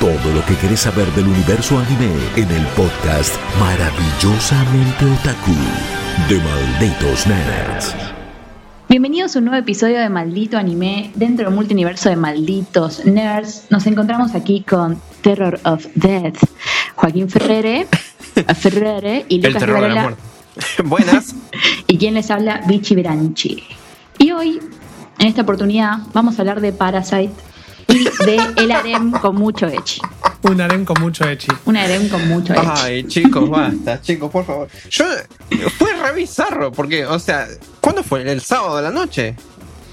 Todo lo que querés saber del universo anime en el podcast Maravillosamente Otaku de Malditos Nerds. Bienvenidos a un nuevo episodio de Maldito Anime dentro del multiverso de Malditos Nerds. Nos encontramos aquí con Terror of Death, Joaquín Ferrere, Ferrere y Lucas terror de la muerte. Buenas. y quien les habla, Vichy Branchi. Y hoy, en esta oportunidad, vamos a hablar de Parasite y de El Harem con mucho echi. Un harem con mucho echi. Un harem con mucho echi. Ay, chicos, basta, chicos, por favor. Yo fue re bizarro porque, o sea, ¿cuándo fue? El sábado de la noche.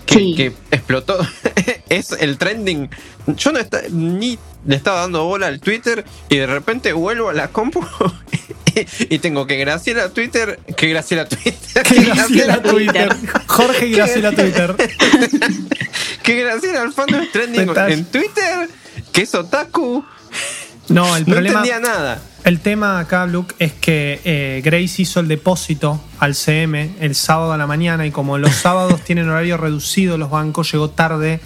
Que, Sí. que explotó. es el trending. Yo no está- ni le estaba dando bola al Twitter y de repente vuelvo a la compu y tengo que Graciela Twitter, que Graciela Twitter, Que Graciela Twitter. Jorge y Graciela Twitter. que Graciela Alfano es trending en Twitter, que es otaku. No, el No problema. entendía nada. El tema acá, Luke, es que eh, Grace hizo el depósito al CM el sábado a la mañana y como los sábados tienen horario reducido los bancos, llegó tarde.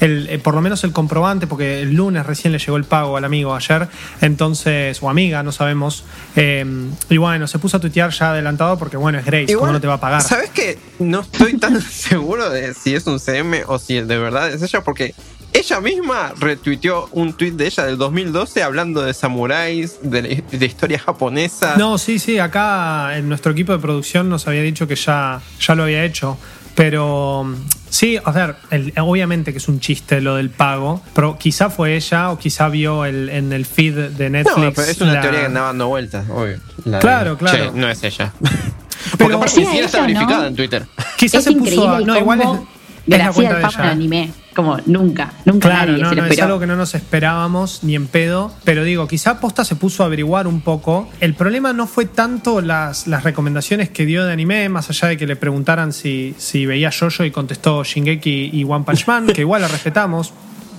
El, eh, por lo menos el comprobante, porque el lunes recién le llegó el pago al amigo ayer, entonces, o amiga, no sabemos. eh, y bueno, se puso a tuitear ya adelantado porque, bueno, es Grace, ¿cómo no te va a pagar? ¿Sabes qué? No estoy tan seguro de si es un CM o si de verdad es ella, porque ella misma retuiteó un tweet de ella del 2012 hablando de samuráis, de, de historia japonesa. No, sí, sí, acá en nuestro equipo de producción nos había dicho que ya, ya lo había hecho. Pero sí, a ver, el- obviamente que es un chiste lo del pago, pero quizá fue ella o quizá vio el, en el feed de No, Netflix. pero es una la- teoría que andaba dando vueltas, obvio. La de- Claro, claro. Che, no es ella. Pero- Porque Sí, está ¿no? verificada en Twitter. Quizá es se puso No, igual es, es la cuenta de ella. anime. Como nunca, nunca Claro, nadie no, se lo no, es algo que no nos esperábamos ni en pedo, pero digo, quizá Posta se puso a averiguar un poco. El problema no fue tanto las, las recomendaciones que dio de anime, más allá de que le preguntaran si, si veía Jojo y contestó Shingeki y One Punch Man, que igual la respetamos.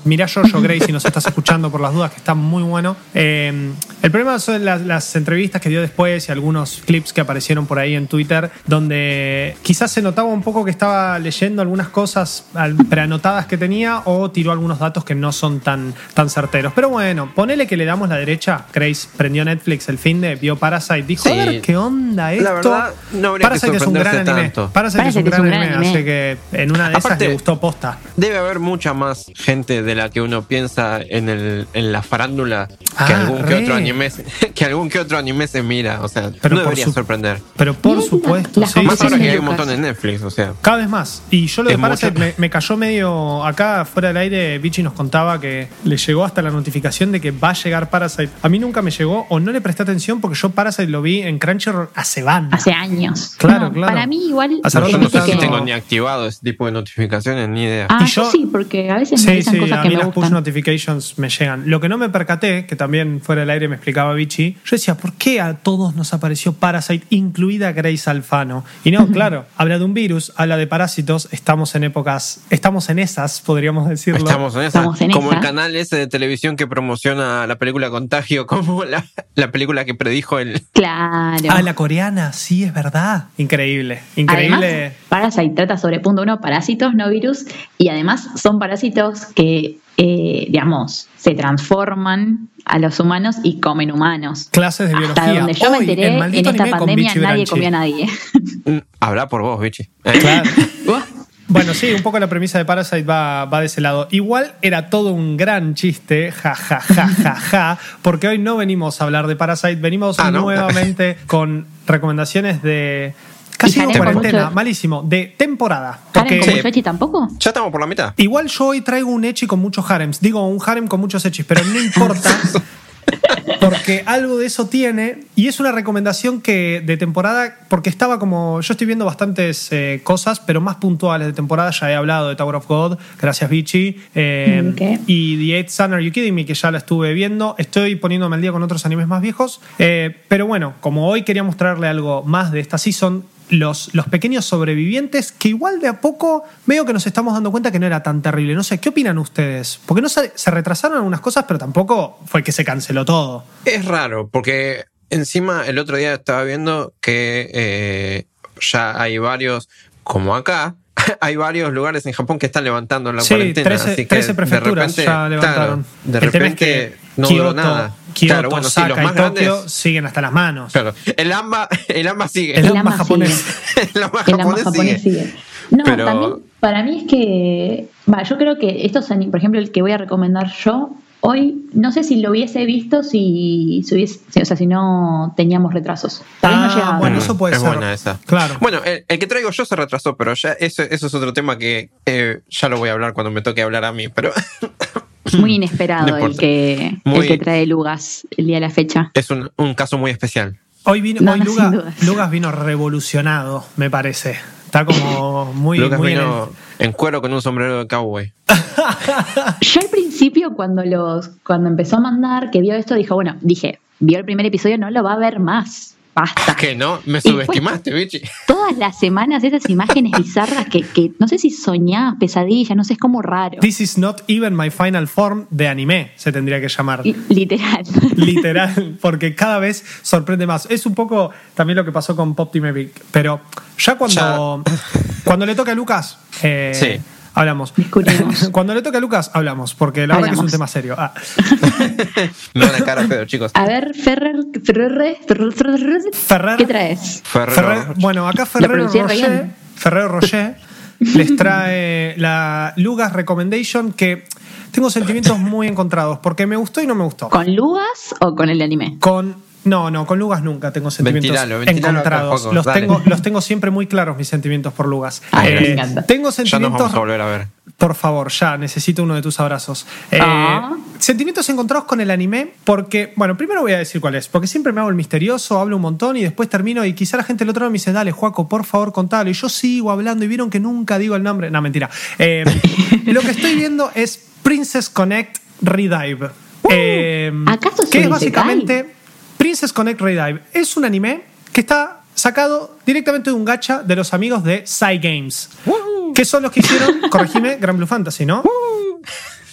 Mirá Jojo, Grace, si nos estás escuchando por las dudas, que está muy bueno. Eh, el problema son las, las entrevistas que dio después y algunos clips que aparecieron por ahí en Twitter, donde quizás se notaba un poco que estaba leyendo algunas cosas preanotadas que tenía o tiró algunos datos que no son tan, tan certeros. Pero bueno, ponele que le damos la derecha. Grace prendió Netflix el fin de, vio Parasite, dijo, Sí. a ver qué onda esto. La verdad, no habría que Parasite es un gran sorprenderse anime. tanto. Parasite, es un gran, anime, anime. así que en una de esas Aparte- le gustó posta. Debe haber mucha más gente de la que uno piensa en, el, en la farándula que, Ah, algún que, otro anime, se- que algún que otro anime se mira. O sea, Pero no debería su- sorprender. Pero por supuesto, las sí, Más ahora que hay un montón en Netflix, o sea. Cada vez más. Y yo lo Parasite mucho. me, me cayó medio. Acá fuera del aire, Vichy nos contaba que le llegó hasta la notificación de que va a llegar Parasite. A mí nunca me llegó o no le presté atención porque yo Parasite lo vi en Crunchyroll hace banda. Hace años. Claro, No, claro. Para mí igual... Hace No, yo no sé si tengo ni activado ese tipo de notificaciones, ni idea. Ah, Y yo, yo- sí, porque a veces me Sí, dicen sí, cosas a que mí me las push notifications me llegan. Lo que no me percaté, que también fuera del aire me explicaba Vichy, yo decía, ¿por qué a todos nos apareció Parasite, incluida Grace Alfano? Y no, claro, habla de un virus, habla de parásitos, estamos en épocas, estamos en esas, podríamos decirlo. Estamos en esa. Estamos en como esa. el canal ese de televisión que promociona la película Contagio, como la, la película que predijo el. Claro. Ah, la coreana, sí, es verdad. Increíble, increíble. Además, Parasite trata sobre punto uno, parásitos, no virus, y además son parásitos que, eh, digamos, se transforman a los humanos y comen humanos. Clases de Hasta biología. donde yo me enteré, en esta pandemia nadie comía a nadie. Mm, Habla por vos, bichi. Eh, Claro. Bueno, sí, un poco la premisa de Parasite va, va de ese lado. Igual era todo un gran chiste, ja, ja, ja, ja, ja, porque hoy no venimos a hablar de Parasite, venimos Ah, ¿no? nuevamente con recomendaciones de... Casi ¿Y digo cuarentena, mucho- malísimo, de temporada. ¿Harem Porque con Sí. mucho echi tampoco? Ya estamos por la mitad. igual yo hoy traigo un echi con muchos harems. Digo, un harem con muchos echis, pero no importa. Porque que algo de eso tiene y es una recomendación que de temporada, porque estaba como, yo estoy viendo bastantes eh, cosas, pero más puntuales de temporada, ya he hablado de Tower of God, gracias Vichy, eh, Ok. y The Eighth Sun Are You Kidding Me, que ya la estuve viendo, estoy poniéndome al día con otros animes más viejos, eh, pero bueno, como hoy quería mostrarle algo más de esta season, los, los pequeños sobrevivientes, que igual de a poco veo que nos estamos dando cuenta que no era tan terrible. No sé, ¿qué opinan ustedes? Porque no se, se retrasaron algunas cosas, pero tampoco fue que se canceló todo. Es raro, porque encima el otro día estaba viendo que eh, ya hay varios, como acá, hay varios lugares en Japón que están levantando la Sí, cuarentena. 13, así que 13 de prefecturas repente, ya levantaron. claro, de El tema es repente que no Kioto, duró nada. Kioto, claro, bueno, sí, Osaka los y más Tokio grandes. siguen hasta las manos. Claro, el AMBA, el AMBA sigue. El El AMBA AMBA japonés. el AMBA El ama japonés sigue. sigue. No, Pero- también para mí es que, va, yo creo que estos, por ejemplo, el que voy a recomendar yo, hoy no sé si lo hubiese visto si, si hubiese, o sea, si no teníamos retrasos. Tal vez no Ah, llegaba. bueno, eso puede es ser. buena esa. Claro. Bueno, el, el que traigo yo se retrasó, pero ya eso, eso es otro tema que eh, ya lo voy a hablar cuando me toque hablar a mí. Pero Muy inesperado No el, que, Muy- el que trae Lugas el día de la fecha. es un, un caso muy especial. Hoy, vino, No, hoy no, Luga- sin dudas. Lugas vino revolucionado, me parece. Está como muy, Lucas muy en vino el- en cuero con un sombrero de cowboy. Yo al principio, cuando los, cuando empezó a mandar, que vio esto, dijo, bueno, dije, vio el primer episodio, no lo va a ver más. Basta. Que no, me subestimaste, bichi. Todas las semanas esas imágenes bizarras que, que no sé si soñás, pesadillas, no sé, es como raro. This is not even my final form de anime, se tendría que llamar. Li- Literal. Literal, porque cada vez sorprende más. Es un poco también lo que pasó con Pop Team Epic, pero ya cuando, cuando le toca a Lucas, eh, Sí. Hablamos. Discutimos. Cuando le toca a Lucas, hablamos, porque la verdad que es un Hablamos. tema serio. Ah. Me van a cara feo, chicos. A ver, Ferrer, Ferrer, Ferrer, Ferrer, Ferrer. ¿qué traes? Ferrer- Rocher. bueno, acá Rocher, bien. Ferrero Rocher les trae la Lugas Recommendation que tengo sentimientos muy encontrados, porque me gustó y no me gustó. ¿Con Lugas o con el anime? Con no, no, con Lugas nunca tengo sentimientos Ventilalo, ventilalo acá, encontrados. Los, dale. tengo, los tengo siempre muy claros mis sentimientos por Lugas. Eh, Ay, me encanta. Tengo Ya nos sentimientos. vamos a volver a ver. Por favor, ya, necesito uno de tus abrazos. Eh, Ah. Sentimientos encontrados con el anime, porque, bueno, primero voy a decir cuál es, porque siempre me hago el misterioso, hablo un montón y después termino y quizá la gente del otro lado me dice, dale, Juaco, por favor, contalo. Y yo sigo hablando y vieron que nunca digo el nombre. No, mentira. Eh, lo que estoy viendo es Princess Connect Redive. Eh, ¿acaso es que un es isekai? básicamente Princess Connect Redive. Es un anime que está sacado directamente de un gacha de los amigos de Psy Games. Que son los que hicieron, corregime, Gran Blue Fantasy, ¿no?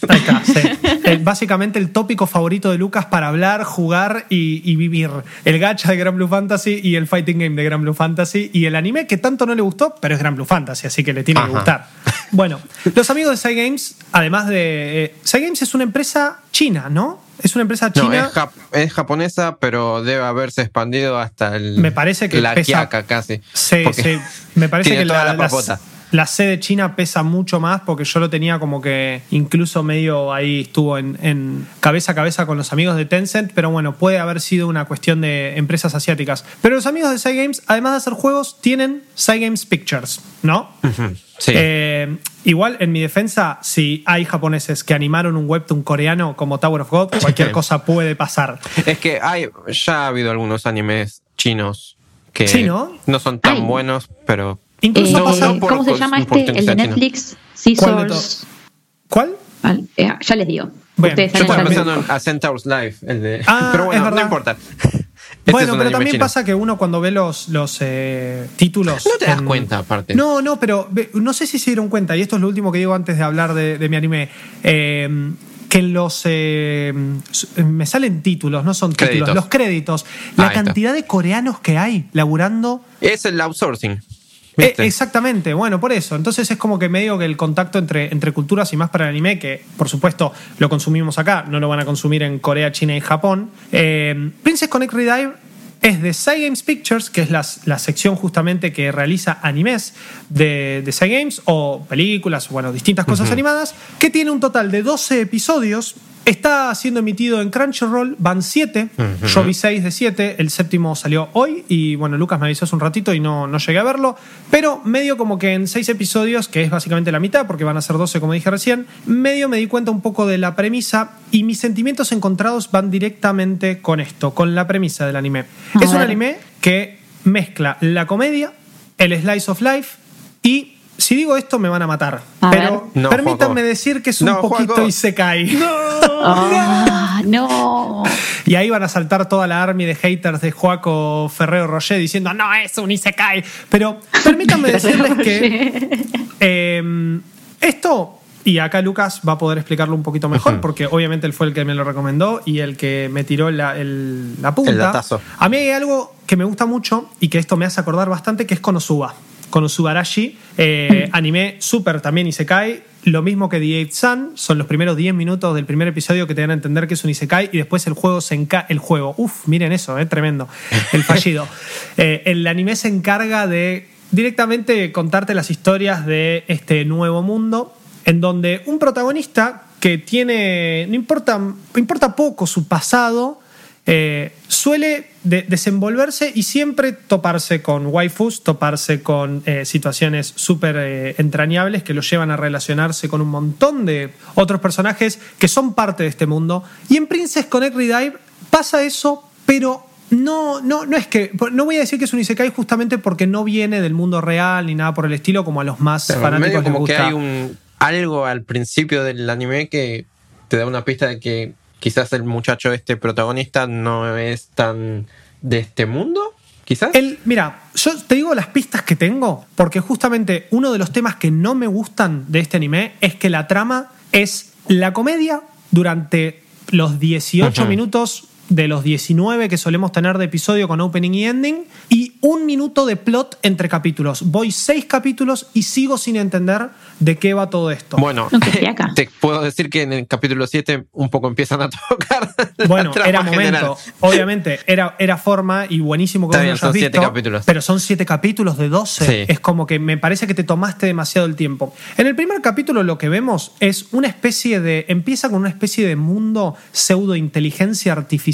Ahí está, sí. Eh, básicamente el tópico favorito de Lucas para hablar, jugar y, y vivir. El gacha de Gran Blue Fantasy y el fighting game de Gran Blue Fantasy y el anime que tanto no le gustó, pero es Gran Blue Fantasy, así que le tiene que gustar. Bueno, los amigos de Psy Games, además de... Eh, Psy Games es una empresa china, ¿no? Es una empresa No, china... es, jap- es japonesa, pero debe haberse expandido hasta el. Me parece que La pesa- casi. Sí, Porque sí. Me parece tiene que toda la, la papota. La sede china pesa mucho más porque yo lo tenía como que incluso medio ahí estuvo en, en cabeza a cabeza con los amigos de Tencent, pero bueno, puede haber sido una cuestión de empresas asiáticas. Pero los amigos de Psy Games, además de hacer juegos, tienen Psy Games Pictures, ¿no? Sí. Eh, igual, en mi defensa, si hay japoneses que animaron un webtoon coreano como Tower of God, cualquier cosa puede pasar. Es que hay, ya ha habido algunos animes chinos que Sí, ¿no? son tan Ay. buenos, pero Incluso Eh, por- ¿Cómo se llama este? El de. Netflix, ¿Cuál de Scissors. ¿Cuál? Eh, ya les digo. Bueno, yo estaba pensando A Centaur's Life, el de. Ah, pero es bueno, no importa. Este bueno, pero también chino. pasa que uno cuando ve los, los eh, títulos. No te das en- cuenta, aparte. No, no, pero no sé si se dieron cuenta, y esto es lo último que digo antes de hablar de, de mi anime. eh, que los. eh, me salen títulos, no son títulos, Créditos. los créditos. La Ahí está. cantidad de coreanos que hay laburando. Es el outsourcing. Eh, exactamente, bueno, por eso. Entonces es como que medio que el contacto entre, entre culturas y más para el anime, que por supuesto lo consumimos acá, no lo van a consumir en Corea, China y Japón. Eh, Princess Connect Redive es de Psy Games Pictures, que es la, la sección justamente que realiza animes de, de Psy Games o películas, bueno, distintas cosas animadas, que tiene un total de 12 episodios Está siendo emitido en Crunchyroll, van 7, yo vi 6 de 7, el séptimo salió hoy y bueno, Lucas me avisó hace un ratito y no, no llegué a verlo, pero medio como que en 6 episodios, que es básicamente la mitad, porque van a ser 12 como dije recién, medio me di cuenta un poco de la premisa y mis sentimientos encontrados van directamente con esto, con la premisa del anime. A es un anime que mezcla la comedia, el slice of life y... Si digo esto me van a matar, A pero. No, permítanme Joaco. decir que es un No, poquito Joaco. Isekai. Ah, no. Y ahí van a saltar toda la army de haters de Joaco Ferrero Rocher diciendo, no, es un Isekai. Pero permítanme decirles que eh, esto, y acá Lucas va a poder explicarlo un poquito mejor, porque obviamente él fue el que me lo recomendó y el que me tiró la, el- la punta. El datazo. A mí hay algo que me gusta mucho y que esto me hace acordar bastante, que es Konosuba. Konosubarashi, eh, anime súper también Isekai. Lo mismo que The Sun, son los primeros 10 minutos del primer episodio que te dan a entender que es un Isekai y después el juego se enca el juego. Uf, miren eso, eh, tremendo. El fallido. Eh, el anime se encarga de directamente contarte las historias de este nuevo mundo en donde un protagonista que tiene, no importa, importa poco su pasado, eh, suele de- desenvolverse y siempre toparse con waifus, toparse con eh, situaciones súper eh, entrañables que lo llevan a relacionarse con un montón de otros personajes que son parte de este mundo. Y en Princess Connect Redive pasa eso, pero no, no, no es que. No voy a decir que es un Isekai justamente porque no viene del mundo real ni nada por el estilo, como a los más Pero fanáticos medio les como que hay un algo al principio del anime que te da una pista de que quizás el muchacho este protagonista no es tan de este mundo, quizás. El, mira, yo te digo las pistas que tengo, porque justamente uno de los temas que no me gustan de este anime es que la trama es la comedia durante los 18 Ujú. minutos de los 19 que solemos tener de episodio con opening y ending y un minuto de plot entre capítulos. Voy seis capítulos y sigo sin entender de qué va todo esto. Bueno, No, te puedo decir que en el capítulo 7 un poco empiezan a tocar. Bueno, era general. momento. Obviamente, era, era forma y buenísimo que bien, hayas son siete visto, capítulos. Pero son siete capítulos de 12. Sí. Es como que me parece que te tomaste demasiado el tiempo. En el primer capítulo lo que vemos es una especie de. Empieza con una especie de mundo pseudo inteligencia artificial.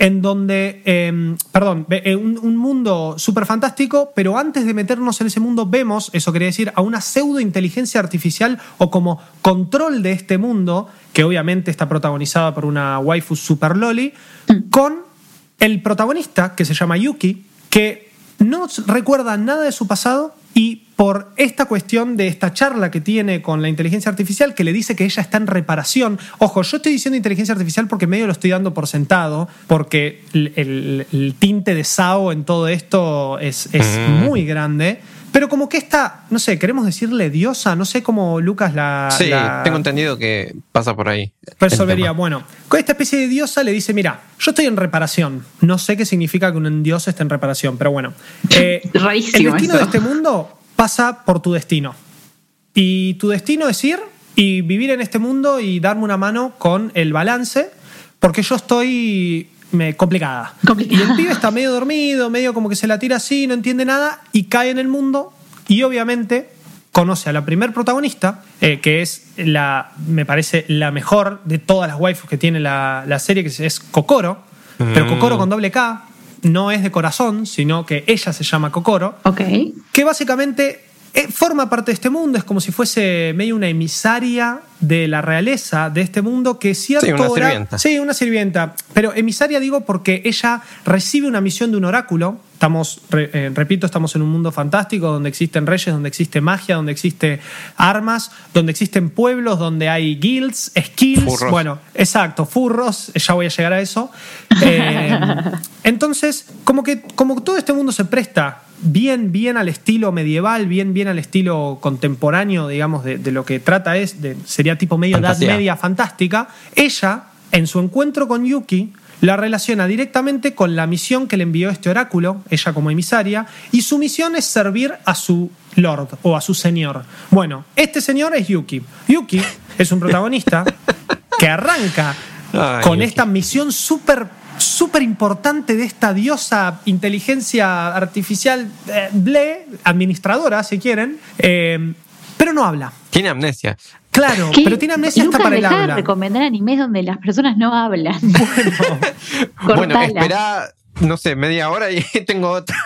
En donde, eh, perdón, eh, un, un mundo súper fantástico, pero antes de meternos en ese mundo vemos, eso quería decir, a una pseudo inteligencia artificial o como control de este mundo, que obviamente está protagonizada por una waifu super loli, con el protagonista, que se llama Yuki, que no recuerda nada de su pasado y por esta cuestión de esta charla que tiene con la inteligencia artificial, que le dice que ella está en reparación. Ojo, yo estoy diciendo inteligencia artificial porque medio lo estoy dando por sentado, porque el, el- el tinte de Sao en todo esto es, es Mm. muy grande. Pero como que esta, no sé, queremos decirle diosa, no sé cómo Lucas la... Sí, la- tengo entendido que pasa por ahí. resolvería. Bueno, con esta especie de diosa le dice, mira, yo estoy en reparación. No sé qué significa que un dios esté en reparación, pero bueno. Eh, el destino eso. de este mundo pasa por tu destino. Y tu destino es ir y vivir en este mundo y darme una mano con el balance, porque yo estoy me, complicada. Complicada. Y el pibe está medio dormido, medio como que se la tira así, no entiende nada, y cae en el mundo y obviamente conoce a la primer protagonista, eh, que es la, me parece, la mejor de todas las waifus que tiene la, la serie, que es- es Kokoro, pero Mm. Kokoro con doble K, no es de corazón, sino que ella se llama Kokoro, Ok. que básicamente forma parte de este mundo, es como si fuese medio una emisaria de la realeza de este mundo que cierto Sí, una hora- sirvienta. Sí, una sirvienta. Pero emisaria digo porque ella recibe una misión de un oráculo. Estamos, re- eh, repito, estamos en un mundo fantástico donde existen reyes, donde existe magia, donde existe armas, donde existen pueblos, donde hay guilds, skills. Furros. Bueno, exacto, furros, ya voy a llegar a eso. Eh, entonces, como que como todo este mundo se presta bien, bien al estilo medieval, bien, bien al estilo contemporáneo, digamos, de, de lo que trata es, de, sería tipo medio Fantasía. edad media fantástica, ella, en su encuentro con Yuki, la relaciona directamente con la misión que le envió este oráculo, ella como emisaria, y su misión es servir a su lord o a su señor. Bueno, este señor es Yuki. Yuki es un protagonista que arranca Ay, con Yuki. esta misión súper súper importante de esta diosa inteligencia artificial eh, ble, administradora, si quieren, eh, pero no habla. Tiene amnesia. Claro, ¿Qué? pero tiene amnesia hasta para el dejá de habla. recomendar animes donde las personas no hablan. Bueno, Cortala. espera, no sé, media hora y tengo otra.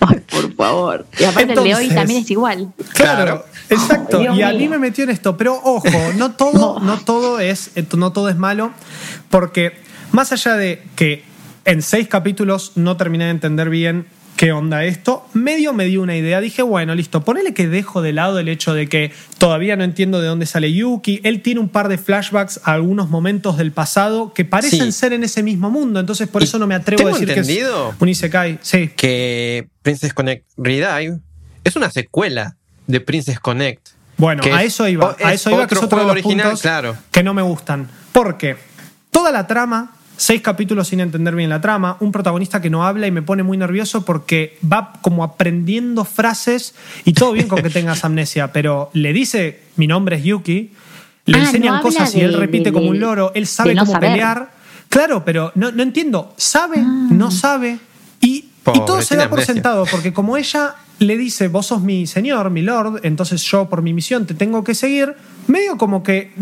Ay, por favor. Y aparte el de hoy también es igual. Claro, exacto. Y a mí me metió en esto, pero ojo, no todo, no todo es, no todo es malo, porque más allá de que en seis capítulos no terminé de entender bien qué onda esto, medio me dio una idea. Dije, bueno, listo, ponele que dejo de lado el hecho de que todavía no entiendo de dónde sale Yuki. Él tiene un par de flashbacks a algunos momentos del pasado que parecen Sí. ser en ese mismo mundo, entonces por Y eso no me atrevo a decir entendido que es un Isekai. Sí. Que Princess Connect Redive es una secuela de Princess Connect. Bueno, a es- eso iba. o- A es eso iba, que es otro de los original, puntos claro. que no me gustan. Porque toda la trama, seis capítulos sin entender bien la trama, un protagonista que no habla y me pone muy nervioso porque va como aprendiendo frases y todo bien con que tengas amnesia, pero le dice mi nombre es Yuki, le Ah, enseñan no cosas y de- él repite de- como un loro, él sabe no cómo saber. pelear. Claro, pero no, no entiendo. ¿Sabe? Ah. ¿No sabe? Y, y todo se da por amnesia. sentado, porque como ella le dice, vos sos mi señor, mi lord, entonces yo por mi misión te tengo que seguir, medio como que...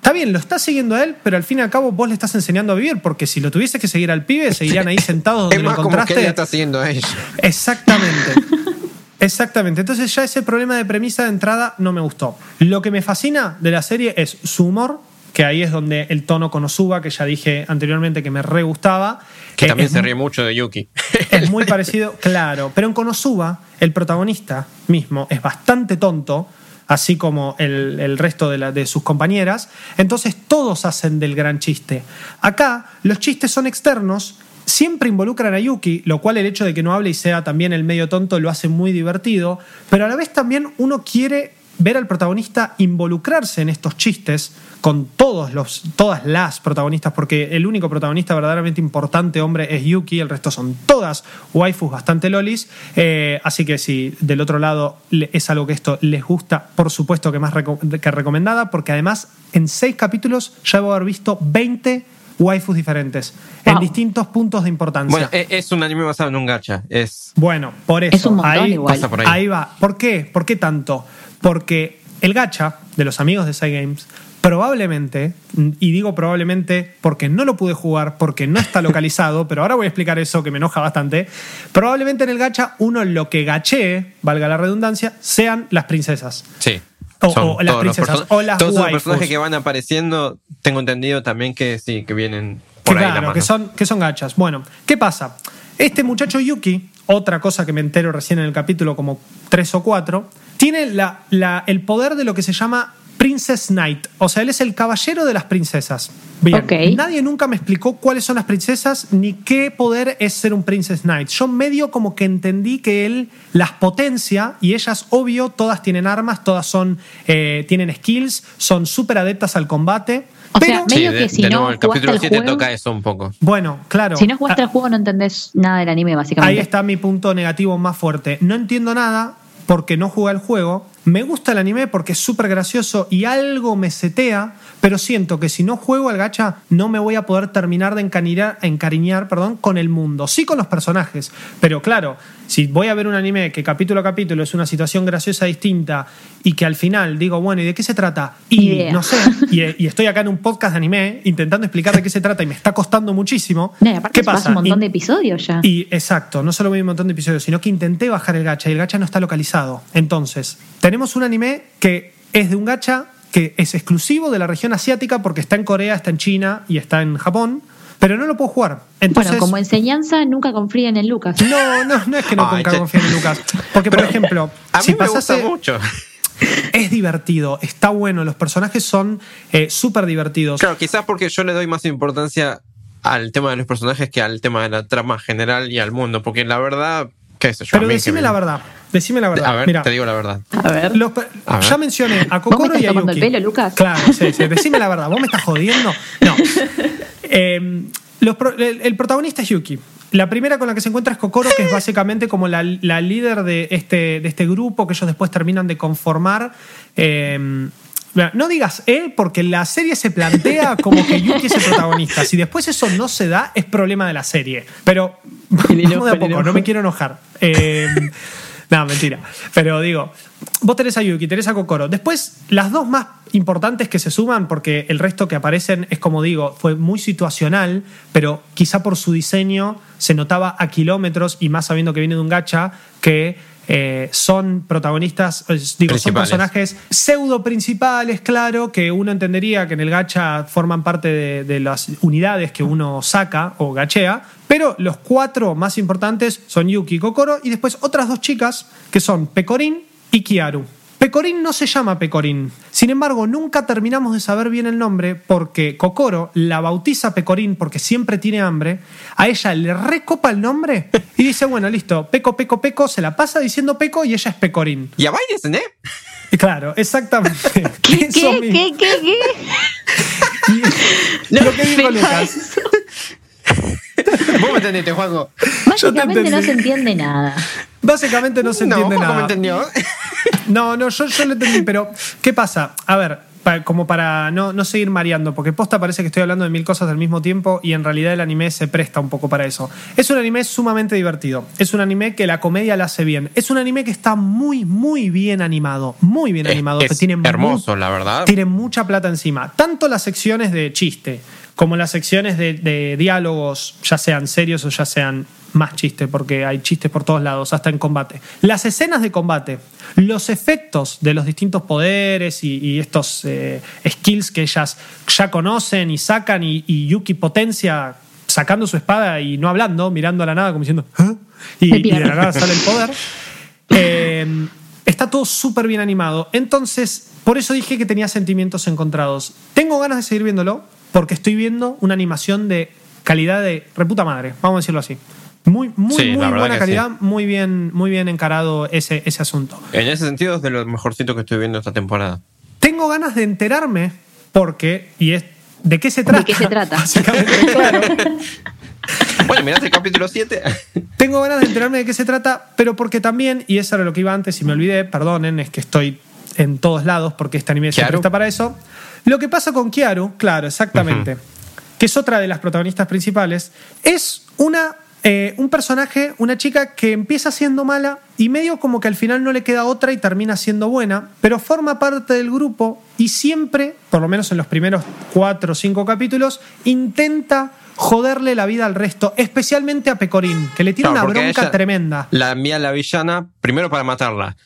Está bien, lo estás siguiendo a él, pero al fin y al cabo vos le estás enseñando a vivir, porque si lo tuvieses que seguir al pibe, seguirían ahí sentados donde Es lo más como que está siguiendo a ella. Exactamente. Exactamente. Entonces ya ese problema de premisa de entrada no me gustó. Lo que me fascina de la serie es su humor, que ahí es donde el tono Konosuba, que ya dije anteriormente que me re gustaba. Que eh, también se ríe mucho de Yuki. Es muy parecido, claro. Pero en Konosuba, el protagonista mismo es bastante tonto, así como el, resto de sus compañeras. Entonces todos hacen del gran chiste. Acá los chistes son externos. Siempre involucran a Yuki, lo cual el hecho de que no hable y sea también el medio tonto lo hace muy divertido, pero a la vez también uno quiere ver al protagonista involucrarse en estos chistes con todos los, todas las protagonistas, porque el único protagonista verdaderamente importante, hombre, es Yuki, el resto son todas waifus bastante lolis. Eh, así que si del otro lado es algo que esto les gusta, por supuesto que más reco- que recomendada, porque además en seis capítulos ya debo haber visto 20 waifus diferentes, en distintos puntos de importancia. Bueno, e- es un anime basado en un gacha. Es Bueno, por eso. Es un montón ahí, igual. Pasa por ahí. ahí va. ¿Por qué? ¿Por qué tanto? Porque el gacha de los amigos de Cygames probablemente, y digo probablemente porque no lo pude jugar, porque no está localizado, pero ahora voy a explicar eso que me enoja bastante. Probablemente en el gacha uno lo que gachee, valga la redundancia, sean las princesas. Sí. O- Son o las princesas, o las Todos los personajes que van apareciendo, tengo entendido también que sí, que vienen Que por ahí la claro, mano. que son, que son gachas. Bueno, ¿qué pasa? Este muchacho Yuki, otra cosa que me entero recién en el capítulo como tres o cuatro, tiene la- la- el poder de lo que se llama Princess Knight. O sea, él es el caballero de las princesas. Bien, nadie nunca me explicó cuáles son las princesas ni qué poder es ser un Princess Knight. Yo medio como que entendí que él las potencia y ellas, obvio, todas tienen armas, todas son, eh, tienen skills, son súper adeptas al combate. O pero, sea, medio que si de no nuevo, el capítulo el 7 juego- toca eso un poco. bueno, claro. Si no jugaste Ah, el juego no entendés nada del anime, básicamente. Ahí está mi punto negativo más fuerte. No entiendo nada porque no jugué al juego. Me gusta el anime porque es súper gracioso y algo me setea, pero siento que si no juego al gacha no me voy a poder terminar de encariñar, encariñar perdón, con el mundo. Sí con los personajes, pero claro, si voy a ver un anime que capítulo a capítulo es una situación graciosa distinta y que al final digo, bueno, ¿y de qué se trata? Y Idea. no sé, y, y estoy acá en un podcast de anime intentando explicar de qué se trata y me está costando muchísimo. No, y aparte ¿Qué pasa? un montón Y- de episodios ya. y exacto, no solo vi un montón de episodios, sino que intenté bajar el gacha y el gacha no está localizado. Entonces, tenemos un anime que es de un gacha que es exclusivo de la región asiática porque está en Corea, está en China y está en Japón, pero no lo puedo jugar. Entonces, bueno, como enseñanza, nunca confíen en Lucas. no, no, no es que no Ay, nunca confíen en Lucas. Porque, por ejemplo, A mí si me pasase- gusta mucho. es divertido, está bueno, los personajes son eh, súper divertidos. Claro, quizás porque yo le doy más importancia al tema de los personajes que al tema de la trama general y al mundo, porque la verdad, qué sé yo. a pero que decime me- la verdad, decime la verdad. A ver, te digo la verdad. A ver. Los pe- A ver. ya mencioné a ¿Vos me Kokoro estás y a tomando el Yuki. pelo, Lucas? Claro, sí, sí. Decime la verdad. ¿Vos me estás jodiendo? No. Eh, los el, el protagonista es Yuki. La primera con la que se encuentra es Kokoro, que es básicamente como la, la líder de este, de este grupo que ellos después terminan de conformar. Eh, no digas él, porque la serie se plantea como que Yuki es el protagonista. Si después eso no se da, es problema de la serie. Pero vamos de a poco, no me quiero enojar. Eh, No, mentira. Pero digo, vos tenés a Yuki, tenés a Kokoro. Después, las dos más importantes que se suman, porque el resto que aparecen es como digo, fue muy situacional, pero quizá por su diseño se notaba a kilómetros y más sabiendo que viene de un gacha que eh, son protagonistas, eh, digo, son personajes pseudo principales, claro, que uno entendería que en el gacha forman parte de, de las unidades que uno saca o gachea, pero los cuatro más importantes son Yuki y Kokoro y después otras dos chicas que son Pecorín y Kiaru. Pecorín no se llama Pecorín. Sin embargo, nunca terminamos de saber bien el nombre porque Kokoro la bautiza Pecorín porque siempre tiene hambre. A ella le recopa el nombre y dice, bueno, listo, Peco, Peco, Peco, se la pasa diciendo Peco y ella es Pecorín. ¿Y a bailes, eh? Claro, exactamente. ¿Qué, Eso qué, qué, qué, qué? Y- Lo que dijo Lucas. Vos me entendiste, Juanjo. Básicamente no se entiende nada. Básicamente no se entiende Juanjo nada. me entendió. No, no, yo, yo lo entendí, pero ¿qué pasa? A ver, como para no, no seguir mareando, porque posta parece que estoy hablando de mil cosas al mismo tiempo y en realidad el anime se presta un poco para eso. Es un anime sumamente divertido. Es un anime que la comedia la hace bien. Es un anime que está muy, muy bien animado. Muy bien Es- animado. es que tiene mu- hermoso, la verdad. Tiene mucha plata encima. Tanto las secciones de chiste como las secciones de, de diálogos, ya sean serios o ya sean más chiste, porque hay chistes por todos lados, hasta en combate. Las escenas de combate, los efectos de los distintos poderes y, y estos eh, skills que ellas ya conocen y sacan, y, y Yuki potencia sacando su espada y no hablando, mirando a la nada como diciendo, ¿Ah? y, de la nada sale el poder. Eh, está todo súper bien animado. Entonces, por eso dije que tenía sentimientos encontrados. Tengo ganas de seguir viéndolo porque estoy viendo una animación de calidad de reputa madre, vamos a decirlo así. Muy, muy, Sí, muy buena calidad, muy bien, muy bien encarado ese, ese asunto. En ese sentido es de lo mejorcito que estoy viendo esta temporada. Tengo ganas de enterarme porque, y es, ¿de qué se ¿De trata? qué se trata? Básicamente, claro. Bueno, miraste el capítulo 7. Tengo ganas de enterarme de qué se trata, pero porque también, y eso era lo que iba antes y me olvidé, perdonen, es que estoy en todos lados porque este anime Kiaru. presta para eso. Lo que pasa con Kiaru, claro, exactamente, que es otra de las protagonistas principales, es una, eh, un personaje, una chica que empieza siendo mala y medio como que al final no le queda otra y termina siendo buena, pero forma parte del grupo y siempre, por lo menos en los primeros cuatro o cinco capítulos, intenta joderle la vida al resto, especialmente a Pecorín, que le tiene Claro, una bronca ella tremenda. La envía a la villana primero para matarla.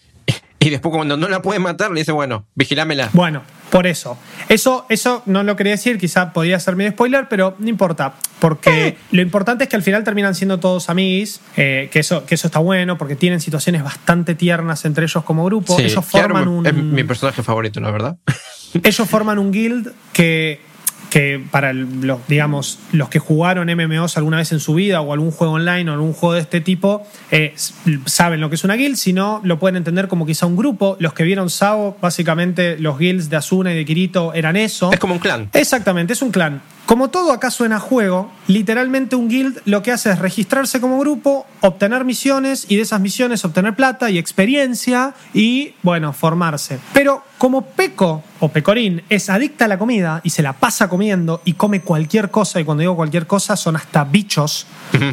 Y después cuando no la puede matar le dice, bueno, vigilámela. Bueno, por eso. Eso, eso no lo quería decir, quizá podía ser medio spoiler, pero no importa. Porque lo importante es que al final terminan siendo todos amigos, eh, que, eso, que eso está bueno, porque tienen situaciones bastante tiernas entre ellos como grupo. Sí, ellos forman un. Es mi personaje favorito, la verdad. ellos forman un guild que, que para los, digamos, los que jugaron MMOs alguna vez en su vida o algún juego online o algún juego de este tipo eh, saben lo que es una guild, si no lo pueden entender como quizá un grupo. Los que vieron SAO, básicamente los guilds de Asuna y de Kirito eran eso. Es como un clan. Exactamente, es un clan. Como todo acá suena a juego, literalmente un guild lo que hace es registrarse como grupo, obtener misiones y de esas misiones obtener plata y experiencia y, bueno, formarse. Pero como Peco o Pecorín es adicta a la comida y se la pasa comiendo y come cualquier cosa, y cuando digo cualquier cosa son hasta bichos,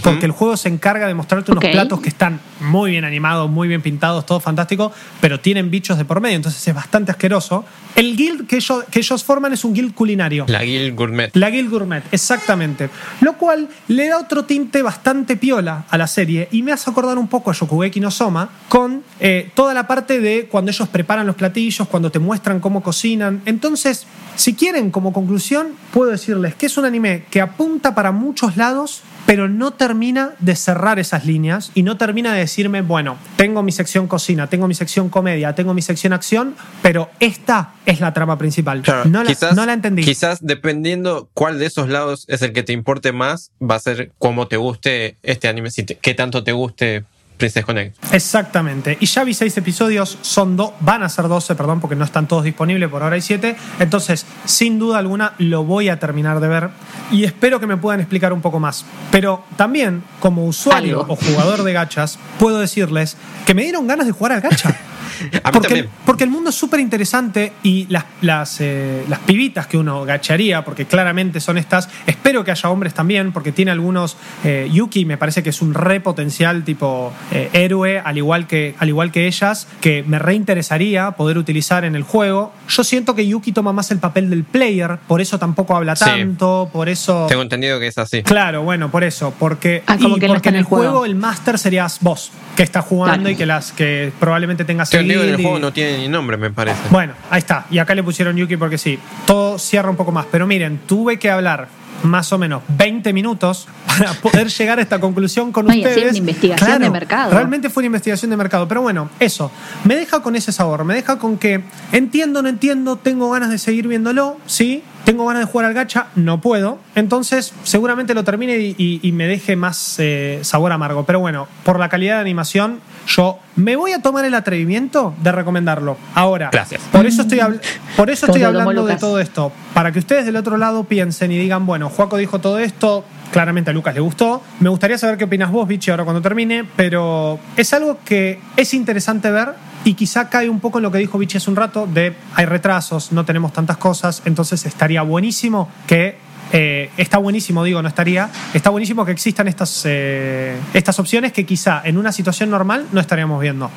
porque el juego se encarga de mostrarte unos platos que están muy bien animados, muy bien pintados, todo fantástico, pero tienen bichos de por medio, entonces es bastante asqueroso. El guild que ellos, que ellos forman es un guild culinario. La Guild Gourmet. La Guild Gourmet, exactamente. Lo cual le da otro tinte bastante piola a la serie y me hace acordar un poco a Shokugeki no Soma con eh, toda la parte de cuando ellos preparan los platillos, cuando te muestran cómo cocinan. Entonces, si quieren, como conclusión, puedo decirles que es un anime que apunta para muchos lados, pero no termina de cerrar esas líneas y no termina de decirme, bueno, tengo mi sección cocina, tengo mi sección comedia, tengo mi sección acción, pero esta es la trama principal. Claro, no, la, quizás, no la entendí. Quizás dependiendo cuál de esos lados es el que te importe más, va a ser cómo te guste este anime, si te- qué tanto te guste Princess Connect. Exactamente. Y ya vi seis episodios, son dos, van a ser 12, perdón, porque no están todos disponibles, por ahora hay siete. Entonces, sin duda alguna, lo voy a terminar de ver y espero que me puedan explicar un poco más. Pero también, como usuario Algo. o jugador de gachas, puedo decirles que me dieron ganas de jugar al gacha. A mí Porque, también. porque el mundo es súper interesante y las, las, eh, las pibitas que uno gacharía, porque claramente son estas, espero que haya hombres también, porque tiene algunos. eh, Yuki me parece que es un re potencial tipo eh, héroe, al igual, que, al igual que ellas, que me reinteresaría poder utilizar en el juego. Yo siento que Yuki toma más el papel del player, por eso tampoco habla Sí. tanto, por eso. Tengo entendido que es así. Claro, bueno, por eso, porque, Ah, y que no porque está en el juego. juego el máster serías vos, que está jugando Claro. y que las que probablemente tengas Tengo entendido que en el guild y- juego no tiene ni nombre, me parece. bueno, ahí está. Y acá le pusieron Yuki porque sí. Todo cierra un poco más. Pero miren, tuve que hablar más o menos 20 minutos para poder llegar a esta conclusión con así ustedes. una investigación de mercado. Realmente fue una investigación de mercado. Pero bueno, eso. Me deja con ese sabor. Me deja con que entiendo, no entiendo, tengo ganas de seguir viéndolo, sí. Tengo ganas de jugar al gacha, no puedo. Entonces, seguramente lo termine y, y- y me deje más eh, sabor amargo. Pero bueno, por la calidad de animación, yo me voy a tomar el atrevimiento de recomendarlo. Ahora, Gracias. por eso estoy, habl- por eso estoy hablando de todo esto. Para que ustedes del otro lado piensen y digan, bueno, Juaco dijo todo esto, claramente a Lucas le gustó. Me gustaría saber qué opinas vos, Vichy, ahora cuando termine, pero es algo que es interesante ver y quizá cae un poco en lo que dijo Vichy hace un rato, de hay retrasos, no tenemos tantas cosas, entonces estaría buenísimo que... eh, está buenísimo, digo, no estaría. Está buenísimo que existan estas, eh, estas opciones que quizá en una situación normal no estaríamos viendo.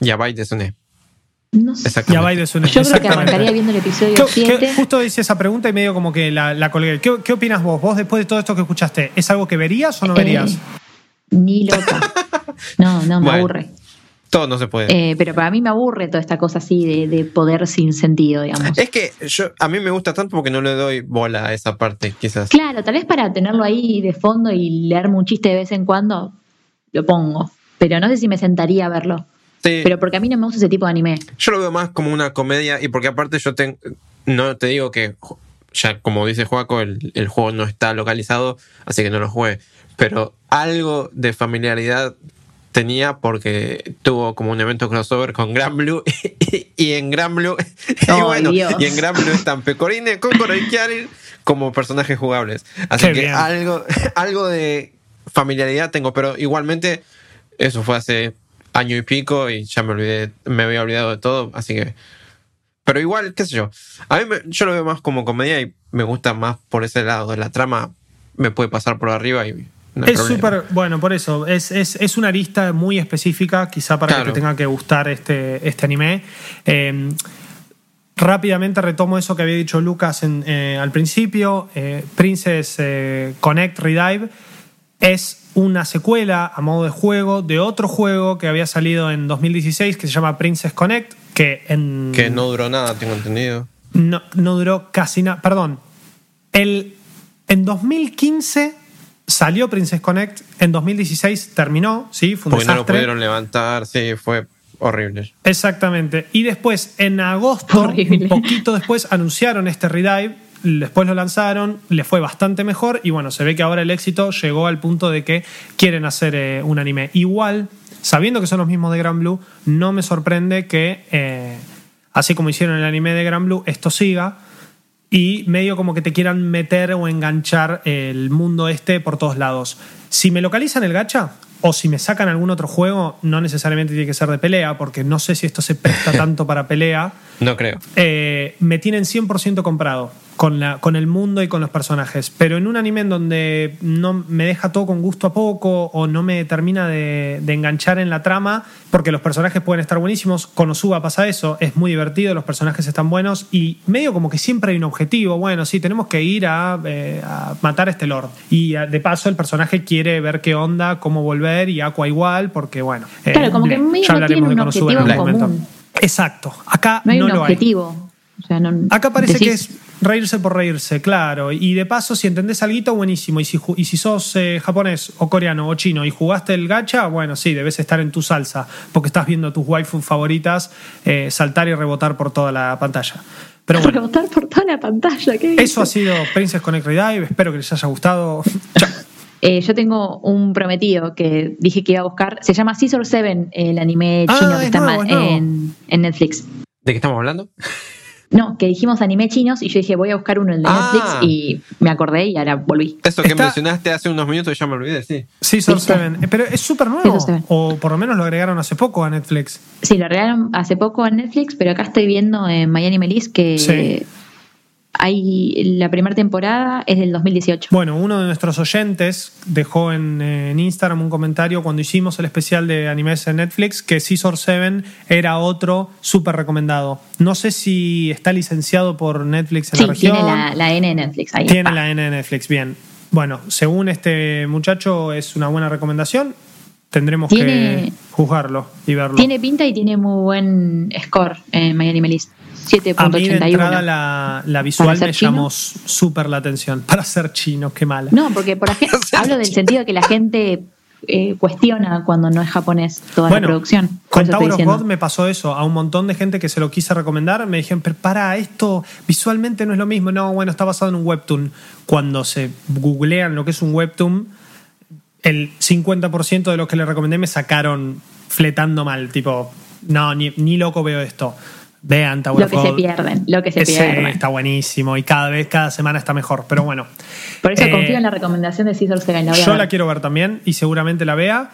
Ya va y Desune. No sé. Exactamente. Ya va y. Yo creo que arrancaría viendo el episodio ¿Qué- qué- 7. justo hice esa pregunta y medio como que la, la colgué. ¿Qué, qué opinas vos? ¿Vos después de todo esto que escuchaste, es algo que verías o no verías? Eh, ni loca. No, no, me Bueno. aburre. Todo no se puede. Eh, pero para mí me aburre toda esta cosa así de, de poder sin sentido, digamos. es que yo, a mí me gusta tanto porque no le doy bola a esa parte, quizás. Claro, tal vez para tenerlo ahí de fondo y leerme un chiste de vez en cuando, lo pongo. Pero no sé si me sentaría a verlo. Sí, Pero porque a mí no me gusta ese tipo de anime. yo lo veo más como una comedia y porque aparte yo tengo, no te digo que ya como dice Joaco, el, el juego no está localizado, así que no lo juegue. Pero algo de familiaridad tenía porque tuvo como un evento crossover con Gran Blue y, en Gran Blue y Ay, bueno, Dios. y en Gran Blue están Pecorine, Kokoro y Kyarin como personajes jugables. Así Qué que bien. algo, algo de familiaridad tengo, pero igualmente eso fue hace año y pico y ya me olvidé, me había olvidado de todo, así que pero igual, qué sé yo. A mí me- yo lo veo más como comedia y me gusta más por ese lado. La trama me puede pasar por arriba y no es súper, bueno, por eso, es, es, es una lista muy específica, quizá para Claro. que te tenga que gustar este, este anime. Eh, rápidamente retomo eso que había dicho Lucas en, eh, al principio. Eh, Princess eh, Connect Redive es una secuela a modo de juego de otro juego que había salido en 2016 que se llama Princess Connect, que en... Que no duró nada, tengo entendido. no, no duró casi nada. Perdón. El, en 2015 salió Princess Connect, en 2016 terminó, ¿sí? Fue un Porque no lo pudieron levantar, sí, fue horrible. Exactamente. Y después, en agosto, Horrible. un poquito después, anunciaron este redive. Después lo lanzaron, le fue bastante mejor. Y bueno, se ve que ahora el éxito llegó al punto de que quieren hacer eh, un anime. Igual, sabiendo que son los mismos de Gran Blue, no me sorprende que, eh, así como hicieron el anime de Gran Blue, esto siga. Y medio como que te quieran meter o enganchar el mundo este por todos lados. Si me localizan el gacha, o si me sacan algún otro juego, no necesariamente tiene que ser de pelea, porque no sé si esto se presta tanto para pelea. No creo. eh, me tienen 100% comprado con, la, con el mundo y con los personajes. Pero en un anime en donde no me deja todo con gusto a poco o no me termina de, de enganchar en la trama, porque los personajes pueden estar buenísimos, con Osuba pasa eso, es muy divertido, los personajes están buenos y medio como que siempre hay un objetivo. Bueno, sí, tenemos que ir a, eh, a matar a este lord. Y a- de paso el personaje quiere ver qué onda, cómo volver y Aqua igual, porque bueno. eh, Claro, como que medio ya no hablaremos tiene de un Konosuba en algún en momento. Exacto. Acá No hay no un lo hay. objetivo. O sea, no- Acá parece que es reírse por reírse, claro. Y de paso, si entendés algo, buenísimo. Y si, y si sos eh, japonés o coreano o chino y jugaste el gacha, bueno, sí, debes estar en tu salsa, porque estás viendo a tus waifus favoritas eh, saltar y rebotar por toda la pantalla. Pero bueno, Rebotar por toda la pantalla. ¿qué eso ha sido Princess Connect Redive. Espero que les haya gustado. Chao. Eh, yo tengo un prometido que dije que iba a buscar. Se llama Scissor Seven, el anime Ah, chino que es está nuevo, ma- es nuevo. en, en Netflix. ¿De qué estamos hablando? No, que dijimos anime chinos y yo dije voy a buscar uno el de Ah. Netflix y me acordé y ahora volví. Eso que Está- mencionaste hace unos minutos ya me olvidé, sí. Scissor ¿Viste? 7. Eh, Pero es súper nuevo. Seven. O por lo menos lo agregaron hace poco a Netflix. Sí, lo regalaron hace poco en Netflix, pero acá estoy viendo en Miami Melis que Sí. Hay la primera temporada es del 2018. Bueno, uno de nuestros oyentes dejó en, eh, en Instagram un comentario cuando hicimos el especial de animes en Netflix que Scissor 7 era otro súper recomendado. No sé si está licenciado por Netflix en Sí, la región. tiene la, la N de Netflix. Ahí Tiene está. la N de Netflix, bien. Bueno, según este muchacho es una buena recomendación. Tendremos que juzgarlo y verlo. Tiene pinta y tiene muy buen score en Miami Melis. A mí de 7.81. entrada la, la visual ¿Para ser me chino? llamó súper la atención. Para ser chino, qué mala. No, porque por ejemplo, hablo del sentido que la gente eh, cuestiona cuando no es japonés toda la producción. Con diciendo. God me pasó eso. A un montón de gente que se lo quise recomendar me dijeron, pero para, esto visualmente no es lo mismo. No, bueno, está basado en un webtoon. Cuando se googlean lo que es un webtoon, el 50% de los que le recomendé me sacaron fletando mal. Tipo, no, ni, ni loco veo esto. Vean Tower Lo que se pierden, lo que se Ese pierden. está buenísimo y cada vez, cada semana está mejor. Pero bueno. Por eso Eh, confío en la recomendación de. La voy a Yo ver. la quiero ver también y seguramente la vea.